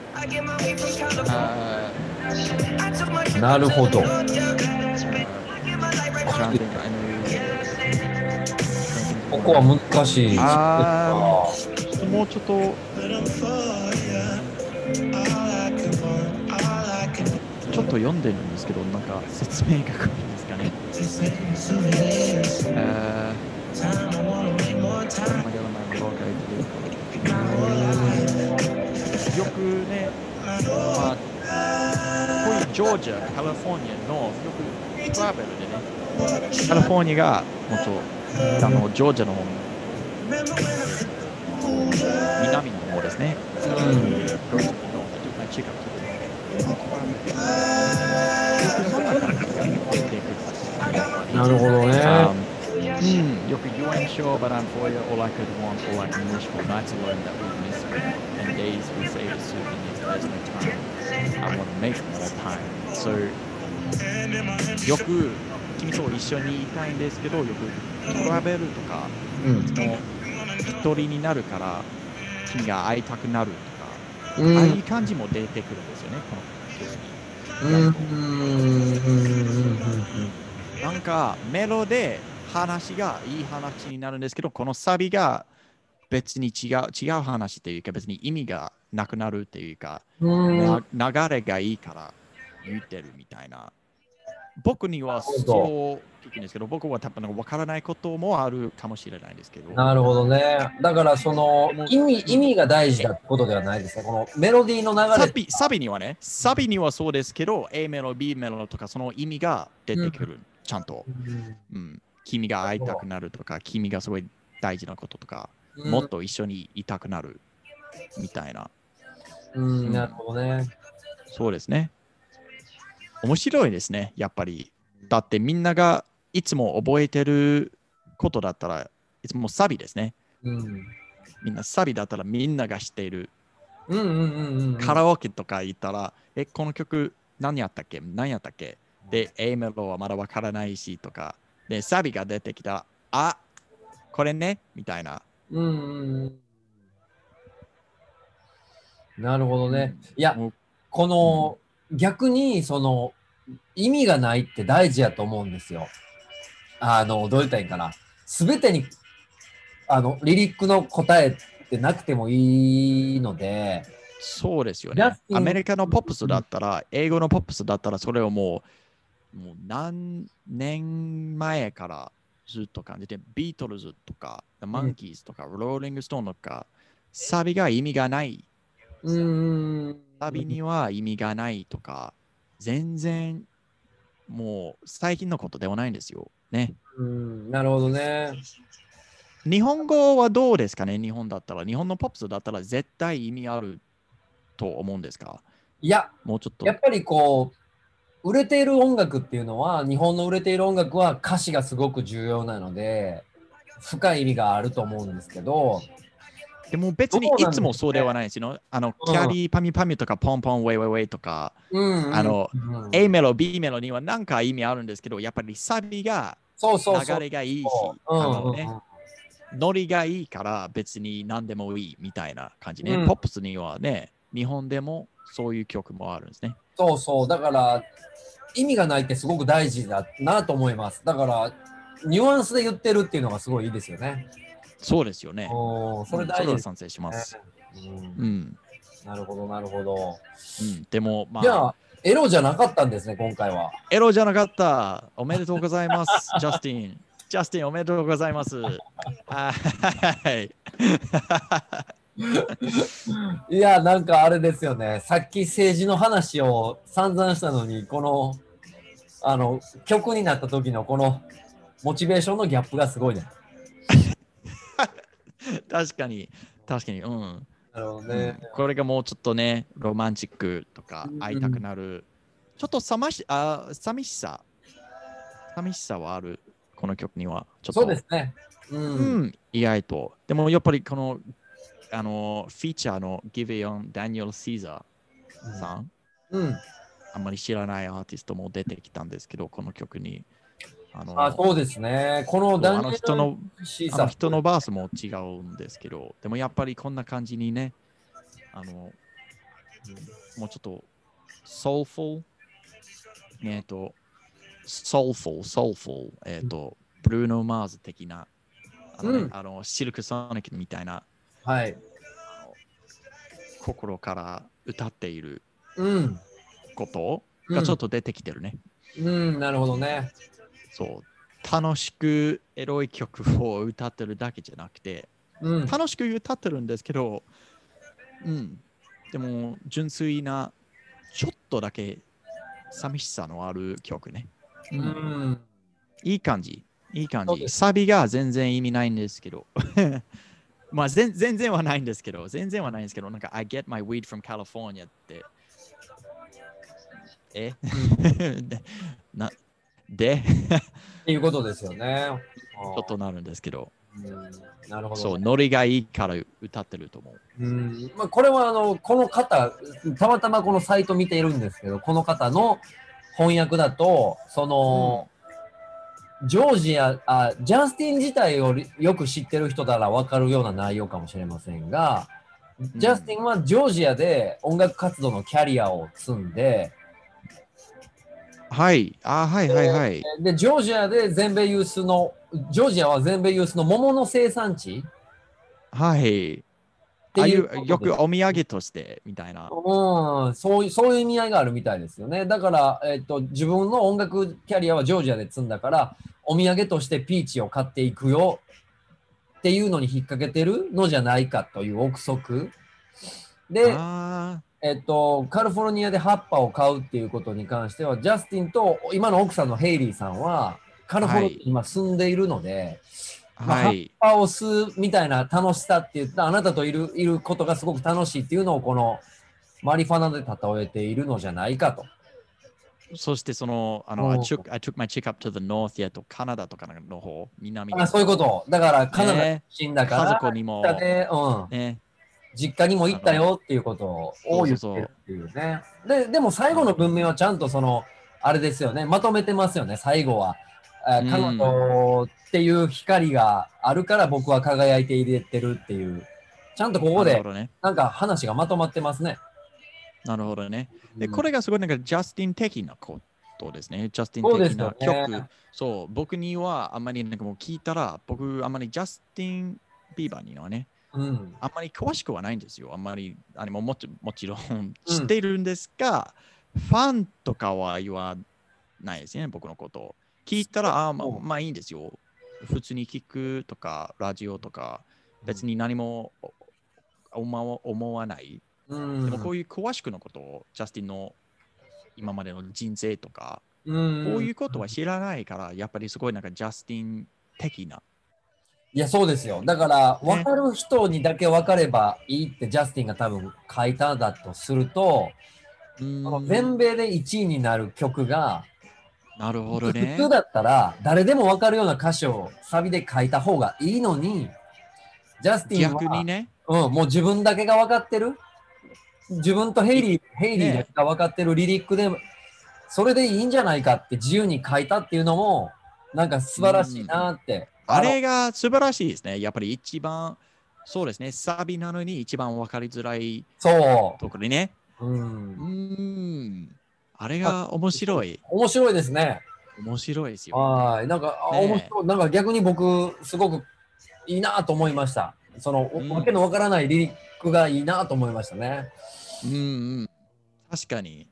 [SPEAKER 1] あー
[SPEAKER 2] なるほど。ここは難しい。
[SPEAKER 1] もうちょっと、ちょっと読んでるんですけど、なんか説明が来るんですかね。えーよくね、まあ、こういうジョージア、カリフォルニアのよくトラベルでね、カリフォルニアがもっとあのジョージアの南の方ですね。近く
[SPEAKER 2] なるほどね。
[SPEAKER 1] Um, mm, you, you weren't sure, but I'm for you. All I could want, all I can wish for. Nights alone that we miss, and days we say the souvenirs. There's no time. I want to make more time. So, よく君と一緒にいたいんですけど、よくトラベルとか、
[SPEAKER 2] うん。
[SPEAKER 1] 一人になるから、君が会いたくなるとか、
[SPEAKER 2] うん。
[SPEAKER 1] ああいう感じも出てくるんですよね、この曲に。なんかメロで話がいい話になるんですけど、このサビが別に違う違う話というか、別に意味がなくなるというか、
[SPEAKER 2] うん。
[SPEAKER 1] な流れがいいから言ってるみたいな。僕にはそう聞くんですけど、僕は多分分からないこともあるかもしれないですけど。
[SPEAKER 2] なるほどね。だからその意味意味が大事だってことではないですね。このメロディーの流れ。
[SPEAKER 1] サビサビにはね、サビにはそうですけど、A メロ、B メロとかその意味が出てくる、ちゃんと。うん、君が会いたくなるとか、君がすごい大事なこととか、
[SPEAKER 2] うん
[SPEAKER 1] もっと一緒にいたくなるみたいな。
[SPEAKER 2] うん、なるほどね。
[SPEAKER 1] そうですね。面白いですね、やっぱり。だってみんながいつも覚えてることだったらいつもサビですね。
[SPEAKER 2] うん。
[SPEAKER 1] みんなサビだったらみんなが知っている。
[SPEAKER 2] うんうんうんうん。
[SPEAKER 1] カラオケとか行ったら、え、この曲何やったっけ？何やったっけ？で、A メロはまだわからないしとか。で、サビが出てきたら、あこれね？みたいな。
[SPEAKER 2] うんうんうん。なるほどね。いや、この、逆にその意味がないって大事やと思うんですよ。あの、どう言ったらいいんかな。すべてに、あの、リリックの答えってなくてもいいので、
[SPEAKER 1] そうですよねアメリカのポップスだったら、英語のポップスだったら、それをもう、もう何年前からずっと感じて、ビートルズとか、マンキーズとか、ローリングストーンとか、サビが意味がない、
[SPEAKER 2] うーん。
[SPEAKER 1] サビには意味がないとか、全然、もう最近のことではないんですよ。ね。
[SPEAKER 2] うん、なるほどね。
[SPEAKER 1] 日本語はどうですかね日本だったら。日本のポップスだったら絶対意味あると思うんですか
[SPEAKER 2] いや、
[SPEAKER 1] もうちょっと
[SPEAKER 2] や。っぱりこう、売れている音楽っていうのは、日本の売れている音楽は歌詞がすごく重要なので、深い意味があると思うんですけど、
[SPEAKER 1] でも別にいつもそうではないですよ。あの、キャリーパミパミとかポンポンウェイウェイウェイとか、
[SPEAKER 2] うんうん
[SPEAKER 1] あの
[SPEAKER 2] うん
[SPEAKER 1] A メロ、B メロには何か意味あるんですけど、やっぱりサビが
[SPEAKER 2] そうそうそう
[SPEAKER 1] 流れがいいし、
[SPEAKER 2] うん
[SPEAKER 1] あのねノリがいいから別に何でもいいみたいな感じね。
[SPEAKER 2] うん
[SPEAKER 1] ポップスにはね、日本でもそういう曲もあるんですね。
[SPEAKER 2] そうそう。だから、意味がないってすごく大事だなと思います。だから、ニュアンスで言ってるっていうのがすごいいいですよね。
[SPEAKER 1] そうですよね。
[SPEAKER 2] おーそれ
[SPEAKER 1] うん
[SPEAKER 2] 大事です
[SPEAKER 1] それは賛成します。
[SPEAKER 2] ね。
[SPEAKER 1] う
[SPEAKER 2] うん
[SPEAKER 1] ん。
[SPEAKER 2] なるほど、なるほど。
[SPEAKER 1] うん、でも、まあ、
[SPEAKER 2] じゃあ、エロじゃなかったんですね、今回は。
[SPEAKER 1] エロじゃなかった。おめでとうございます、*laughs* ジャスティン。ジャスティン、おめでとうございます。はい。*laughs*
[SPEAKER 2] いや、なんかあれですよね。さっき政治の話を散々したのに、この、あの、曲になった時のこの、モチベーションのギャップがすごいね。*laughs*
[SPEAKER 1] 確かに、確かに、うん。
[SPEAKER 2] なるほど
[SPEAKER 1] うん
[SPEAKER 2] ね。
[SPEAKER 1] これがもうちょっとね、ロマンチックとか
[SPEAKER 2] うん
[SPEAKER 1] 会いたくなる。ちょっとさましあ寂しさ、寂しさはある、この曲には。ちょっと
[SPEAKER 2] そうですね。う。
[SPEAKER 1] うんん、意外と。でもやっぱりこの、あの、フィーチャーの Give It On Daniel Caesar さん、
[SPEAKER 2] うん。
[SPEAKER 1] あんまり知らないアーティストも出てきたんですけど、この曲に。あの
[SPEAKER 2] あ、そうですね。この
[SPEAKER 1] あの
[SPEAKER 2] ダンジ
[SPEAKER 1] 人のあの人のバースも違うんですけど、でもやっぱりこんな感じにね、あの、もうちょっと、soulful、えっ、と、soulful、soulful、えっ、と、ブルーノ・マーズ的なあの,、ね
[SPEAKER 2] うん
[SPEAKER 1] あのシルクソニックみたいな
[SPEAKER 2] はい。
[SPEAKER 1] 心から歌っている
[SPEAKER 2] うん。
[SPEAKER 1] こと
[SPEAKER 2] うん
[SPEAKER 1] がちょっと出てきてるね。
[SPEAKER 2] うん、なるほどね。
[SPEAKER 1] そう楽しくエロい曲を歌ってるだけじゃなくて
[SPEAKER 2] うん。
[SPEAKER 1] 楽しく歌ってるんですけど、うん、でも純粋なちょっとだけ寂しさのある曲ね。
[SPEAKER 2] う
[SPEAKER 1] うん
[SPEAKER 2] ん。
[SPEAKER 1] いい感じ。いい感じ。サビが全然意味ないんですけど。*laughs* まあ全全然はないんですけど、全然はないんですけど、なんか I get my weed from California って。え？*laughs* でなで
[SPEAKER 2] っていうことですよね。*laughs*
[SPEAKER 1] ちょっとなるんですけど、
[SPEAKER 2] うんなるほど、
[SPEAKER 1] そう、ノリがいいから歌ってると思う。
[SPEAKER 2] うんまあ、これはあのこの方、たまたまこのサイト見ているんですけど、この方の翻訳だと、その、ジョージアあ、ジャスティン自体をよく知ってる人なら分かるような内容かもしれませんが、ジャスティンはジョージアで音楽活動のキャリアを積んで、
[SPEAKER 1] はい、あ、はいはいはい。
[SPEAKER 2] で、ジョージアで全米ユースの、ジョージアは全米ユースの桃の生産地
[SPEAKER 1] はい。
[SPEAKER 2] て
[SPEAKER 1] ああい
[SPEAKER 2] いう
[SPEAKER 1] よくお土産としてみたいな。
[SPEAKER 2] うん、そういう、そういう意味合いがあるみたいですよね。だから、えっと、自分の音楽キャリアはジョージアで積んだから、お土産としてピーチを買っていくよっていうのに引っ掛けてるのじゃないかという憶測。で、
[SPEAKER 1] あ
[SPEAKER 2] えっと、カリフォルニアで葉っぱを買うっていうことに関しては、ジャスティンと今の奥さんのヘイリーさんは、カリフォルニアに今住んでいるので、
[SPEAKER 1] あ、
[SPEAKER 2] まあ
[SPEAKER 1] はい。
[SPEAKER 2] 葉っぱを吸うみたいな楽しさって言ったあなたといるいることがすごく楽しいっていうのをこのマリファナで例えているのじゃないかと。
[SPEAKER 1] そしてその、あの、
[SPEAKER 2] お
[SPEAKER 1] I
[SPEAKER 2] う
[SPEAKER 1] took, I took my chick up to the north やとカナダとかの方、南
[SPEAKER 2] あそういうこと。だからカナダ
[SPEAKER 1] ね。
[SPEAKER 2] 出身だか
[SPEAKER 1] 家
[SPEAKER 2] ら、
[SPEAKER 1] 族にも、
[SPEAKER 2] 実家でうん、
[SPEAKER 1] ね、
[SPEAKER 2] 実家にも行ったよっていうことを言ってるっていうね。ででも最後の文面はちゃんとその、あれですよね、まとめてますよね、最後は。彼女っていう光があるから僕は輝いて入れてるっていう。ちゃんとここで
[SPEAKER 1] な
[SPEAKER 2] んか話がまとまってますね。
[SPEAKER 1] なるほどね。で、
[SPEAKER 2] うん
[SPEAKER 1] これがすごいなんかジャスティン的なことですね。ジャスティ
[SPEAKER 2] そう
[SPEAKER 1] ン的
[SPEAKER 2] ですよ
[SPEAKER 1] な
[SPEAKER 2] ね
[SPEAKER 1] 曲。そう、僕にはあんまりなんかもう聞いたら、僕あんまりジャスティン・ビーバーにはね、
[SPEAKER 2] うん。
[SPEAKER 1] あんまり詳しくはないんですよ。あんまり、あれももちもちろん知っているんですが、ファンとかは言わないですね、僕のことを。聞いたら、あままあいいんですよ。普通に聞くとか、ラジオとか、別に何も思わ思わない。
[SPEAKER 2] うん。
[SPEAKER 1] でもこういう詳しくのことを、ジャスティンの今までの人生とか、
[SPEAKER 2] うん、
[SPEAKER 1] こういうことは知らないから、やっぱりすごいなんかジャスティン的な。
[SPEAKER 2] いや、そうですよ。だから、分かる人にだけ分かればいいってジャスティンが多分書いたんだとすると、
[SPEAKER 1] うーん
[SPEAKER 2] 全米で1位になる曲が、
[SPEAKER 1] なるほどね
[SPEAKER 2] 普。通だったら誰でも分かるような歌詞をサビで書いた方がいいのに、ジャスティンは、
[SPEAKER 1] 逆にね。
[SPEAKER 2] うん、もう自分だけが分かってる？自分とヘイリー、ヘイリーが分かってるリリックで、それでいいんじゃないかって自由に書いたっていうのも、なんか素晴らしいなって。
[SPEAKER 1] あれが素晴らしいですね。やっぱり一番、そうですね、サビなのに一番分かりづらい
[SPEAKER 2] そ
[SPEAKER 1] ところにね。
[SPEAKER 2] う。うん
[SPEAKER 1] う。ーん。あれが面白い。
[SPEAKER 2] 面白いですね。
[SPEAKER 1] 面白いですよ。
[SPEAKER 2] はい。なんか、あ
[SPEAKER 1] ねえ
[SPEAKER 2] 面白い。なんか逆に僕、すごくいいなと思いました。その、
[SPEAKER 1] うん
[SPEAKER 2] わけのわからないリリックがいいなと思いましたね。
[SPEAKER 1] うんうん。確かに。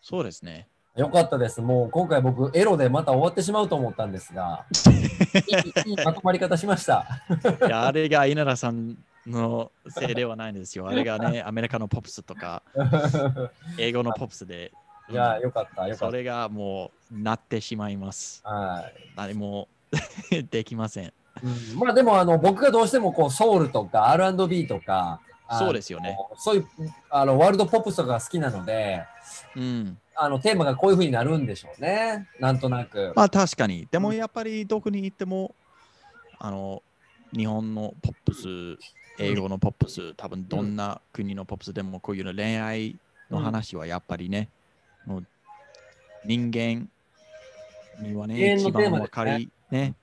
[SPEAKER 1] そうですね。
[SPEAKER 2] よかったです。もう今回僕、エロでまた終わってしまうと思ったんですが、*laughs* *laughs* まとまり方しました。
[SPEAKER 1] いやあれが稲田さんのせいではないんですよ。あれがね、*laughs* アメリカのポップスとか、*laughs* 英語のポップスで。
[SPEAKER 2] いや、
[SPEAKER 1] うん
[SPEAKER 2] よかった、よかっ
[SPEAKER 1] それがもうなってしまいます。
[SPEAKER 2] た。はい。
[SPEAKER 1] 何もできません。
[SPEAKER 2] うんまあでもあの僕がどうしてもこうソウルとか R&B とか
[SPEAKER 1] そうですよね。
[SPEAKER 2] そういうあのワールドポップスとかが好きなので
[SPEAKER 1] うん。
[SPEAKER 2] あのテーマがこういう風になるんでしょうね。なんとなく、
[SPEAKER 1] まあ確かに。でもやっぱりどこに行っても、あの、日本のポップス、英語のポップス、多分どんな国のポップスでもこういうの恋愛の話はやっぱりね、もう人間には
[SPEAKER 2] 永
[SPEAKER 1] ね、一番わかり、ね、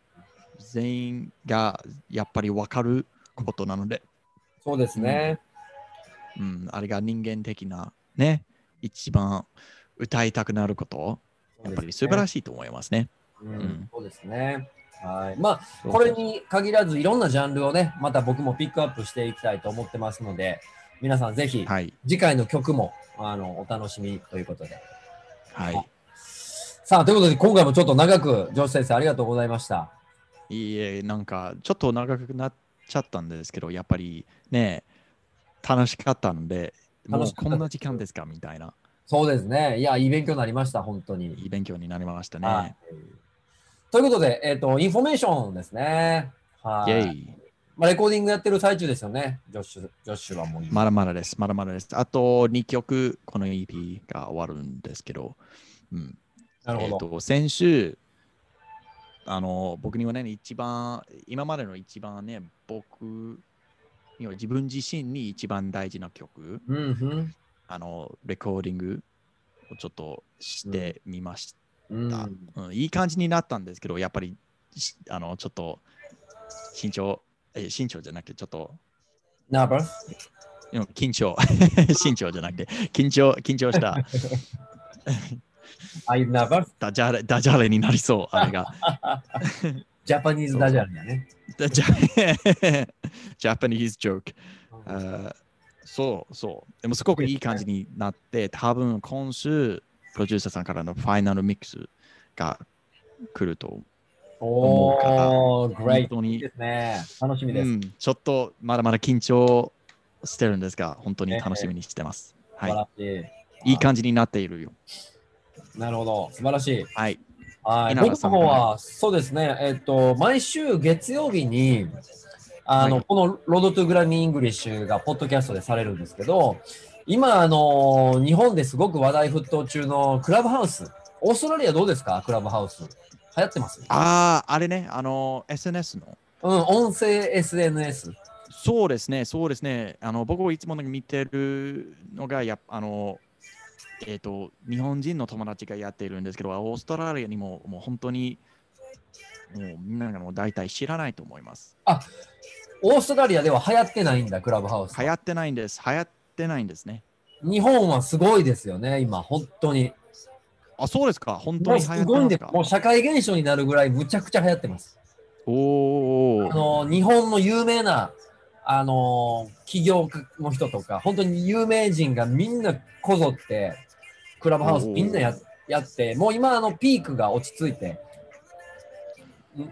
[SPEAKER 1] 全員がやっぱりわかることなので、
[SPEAKER 2] そうですね、
[SPEAKER 1] うん、あれが人間的なね、一番歌いたくなること、やっぱり素晴ら
[SPEAKER 2] しい、
[SPEAKER 1] と思いますね。
[SPEAKER 2] うん
[SPEAKER 1] うん
[SPEAKER 2] そうですねはい。まあ、これに限らずいろんなジャンルをね、また僕もピックアップしていきたいと思ってますので、皆さんぜひ
[SPEAKER 1] はい。
[SPEAKER 2] 次回の曲もあのお楽しみということで。
[SPEAKER 1] はい。
[SPEAKER 2] さあ、ということで今回もちょっと長く、ジョージ先生ありがとうございました。
[SPEAKER 1] いいえ、なんかちょっと長くなっちゃったんですけど、やっぱりね、楽しかったので、もうこんな時間ですか？みたいな、
[SPEAKER 2] そうですね。いや、いい勉強になりました、本当に。
[SPEAKER 1] いい勉強になりました
[SPEAKER 2] はい
[SPEAKER 1] ね。
[SPEAKER 2] ということで、えっ、と、インフォメーションですね。はい。まあ、レコーディングやってる最中ですよね、ジョッシュジョッシュはもう今。
[SPEAKER 1] まだまだです、まだまだです。あと2曲、この EP が終わるんですけど、うん。
[SPEAKER 2] なるほど。
[SPEAKER 1] えっと、先週、あの、僕にはね、一番、今までの一番ね、僕には自分自身に一番大事な曲、
[SPEAKER 2] うんうん
[SPEAKER 1] あの、レコーディングをちょっとしてみました。
[SPEAKER 2] うん
[SPEAKER 1] うんいい感じになったんですけど、やっぱり、しあの、ちょっと、慎重、え慎重じゃなくて、ちょっと、
[SPEAKER 2] ナー
[SPEAKER 1] 緊張、*laughs* 慎重じゃなくて、緊張、緊張した? *laughs* ダジャレ、ダジャレになりそう、あれが。
[SPEAKER 2] ジャパニーズダジャレだね。
[SPEAKER 1] ダジャジャパニーズジョーク。そうそう。でもすごくいい感じになって、多分今週、プロデューサーさんからのファイナルミックスが来ると、思うから
[SPEAKER 2] おー、グレイト。いい
[SPEAKER 1] 本当に
[SPEAKER 2] ですね。楽しみです。
[SPEAKER 1] うん、ちょっとまだまだ緊張してるんですが、本当に楽しみにしてます。は
[SPEAKER 2] い。
[SPEAKER 1] い。いい感じになっているよ。
[SPEAKER 2] なるほど。素晴らしい。
[SPEAKER 1] はい。
[SPEAKER 2] はい、僕の方は、そうですね、えっと、毎週月曜日に、あの、
[SPEAKER 1] はい
[SPEAKER 2] この Road to Grammy English がポッドキャストでされるんですけど、今、あの、日本ですごく話題沸騰中のクラブハウス。オーストラリアどうですか？クラブハウス。流行ってます？
[SPEAKER 1] ああ、あれね、あの、SNS の？
[SPEAKER 2] うん、音声 SNS。
[SPEAKER 1] そうですね、そうですね。あの僕いつも見てるのがやっあの、えっ、と、日本人の友達がやっているんですけど、オーストラリアにももう本当にもうみんながもう大体知らないと思います。
[SPEAKER 2] オーストラリアでは流行ってないんだ、クラブハウス。
[SPEAKER 1] 流行ってないんです。流行ってないんですね。
[SPEAKER 2] 日本はすごいですよね、今、本当に。
[SPEAKER 1] あ、そうですか？本当に流行って
[SPEAKER 2] すごいんでもう社会現象になるぐらいむちゃくちゃ流行ってます。
[SPEAKER 1] お
[SPEAKER 2] あ
[SPEAKER 1] お。
[SPEAKER 2] の日本の有名なあの起業家の人とか、本当に有名人がみんなこぞって、クラブハウスみんなややって、もう今あのピークが落ち着いて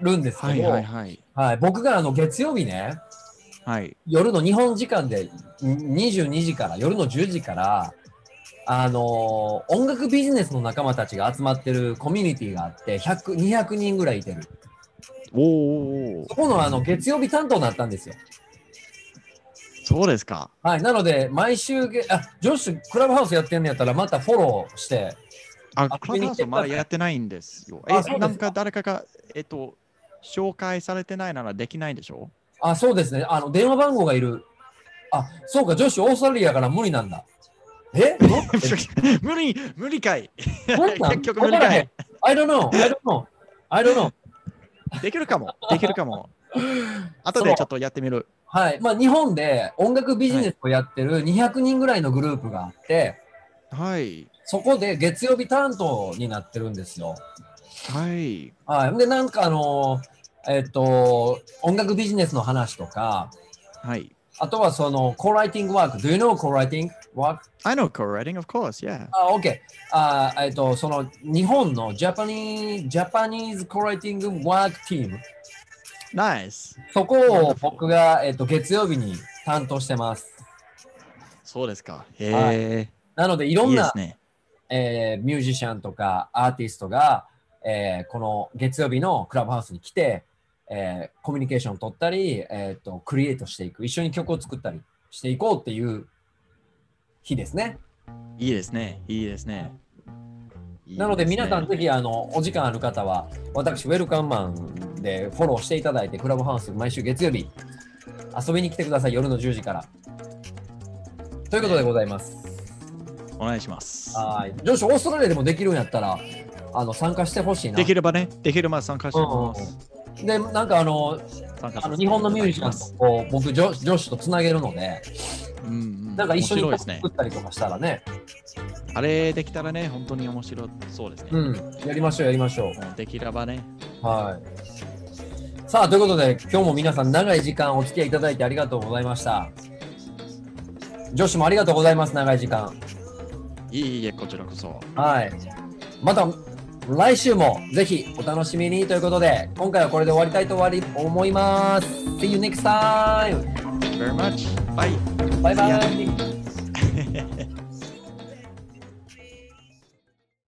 [SPEAKER 2] るんですけど、
[SPEAKER 1] はいはいはい。
[SPEAKER 2] はい僕があの月曜日ね、
[SPEAKER 1] はい。
[SPEAKER 2] 夜の日本時間で22時から、夜の10時から、あの音楽ビジネスの仲間たちが集まってるコミュニティがあって、100、200人ぐらいいてる。
[SPEAKER 1] お
[SPEAKER 2] そこのあの月曜日担当になったんですよ。
[SPEAKER 1] そうですか。
[SPEAKER 2] はい、なので、毎週げ、あ、ジョッシュ、クラブハウスやってんのやったら、またフォローして、
[SPEAKER 1] あ、
[SPEAKER 2] あ
[SPEAKER 1] クラブハウスまだやってないんですよ。え、なんか誰かが、えっと、紹介されてないならできないんでしょ？
[SPEAKER 2] あ、そうですね、あの、電話番号がいる。あ、そうか、ジョッシュ、オーストラリアから無理なんだ。え？*laughs*
[SPEAKER 1] 無理、無理かい。結局無理かい。
[SPEAKER 2] I don't know, I don't know, I don't know.
[SPEAKER 1] できるかも、できるかも。*laughs* 後でちょっとやってみる。
[SPEAKER 2] はい、まあ、日本で音楽ビジネスをやってる200人ぐらいのグループがあって、
[SPEAKER 1] はい。
[SPEAKER 2] そこで月曜日担当になってるんですよ。
[SPEAKER 1] はい。
[SPEAKER 2] はい、で、なんかあのえっと、音楽ビジネスの話とか、
[SPEAKER 1] はい。
[SPEAKER 2] あとはその、コーライティングワーク。Do you know co-writing work?
[SPEAKER 1] I know co-writing, of course, yeah.
[SPEAKER 2] あ、OK。あ、えっと、その、日本のジャパニー、ジャパニーズコーライティングワークチーム。
[SPEAKER 1] Nice.
[SPEAKER 2] そこを僕が、えっと、月曜日に担当してます。
[SPEAKER 1] そうですか。へえ。
[SPEAKER 2] なので、いろんな
[SPEAKER 1] ね。
[SPEAKER 2] えーミュージシャンとかアーティストが、えーこの月曜日のクラブハウスに来て、えーコミュニケーションを取ったり、えー、とクリエイトしていく、一緒に曲を作ったりしていこうっていう日ですね。
[SPEAKER 1] いいですね。いいですね。いい
[SPEAKER 2] なので皆さんぜひあのお時間ある方は私ウェルカムマンでフォローしていただいてクラブハウス毎週月曜日遊びに来てください夜の10時から。ということでございます。
[SPEAKER 1] お願いします。
[SPEAKER 2] はい。ジョシュ、オーストラリアでもできるんやったらあの参加してほしいな。
[SPEAKER 1] できればね、できれば参加します。
[SPEAKER 2] で、なんかあの、あの日本のミュージシャンとこう僕ジョ、ジョシュとつなげるので、
[SPEAKER 1] うんうん、
[SPEAKER 2] なんか一緒に作。ったりとかしたらね、
[SPEAKER 1] あれできたらね、本当に面白そうですね。
[SPEAKER 2] うん、やりましょう、やりましょ
[SPEAKER 1] もうできればね。
[SPEAKER 2] う。はい。さあ、ということで、今日も皆さん長い時間お付き合いいただいてありがとうございました。女子もありがとうございます、長い時間。
[SPEAKER 1] いえいえ、こちらこそ。
[SPEAKER 2] はい。また来週もぜひお楽しみにということで、今回はこれで終わりたいと終わり思います。See you next time!
[SPEAKER 1] Very much. Bye.
[SPEAKER 2] バイバイ
[SPEAKER 1] See ya. *laughs*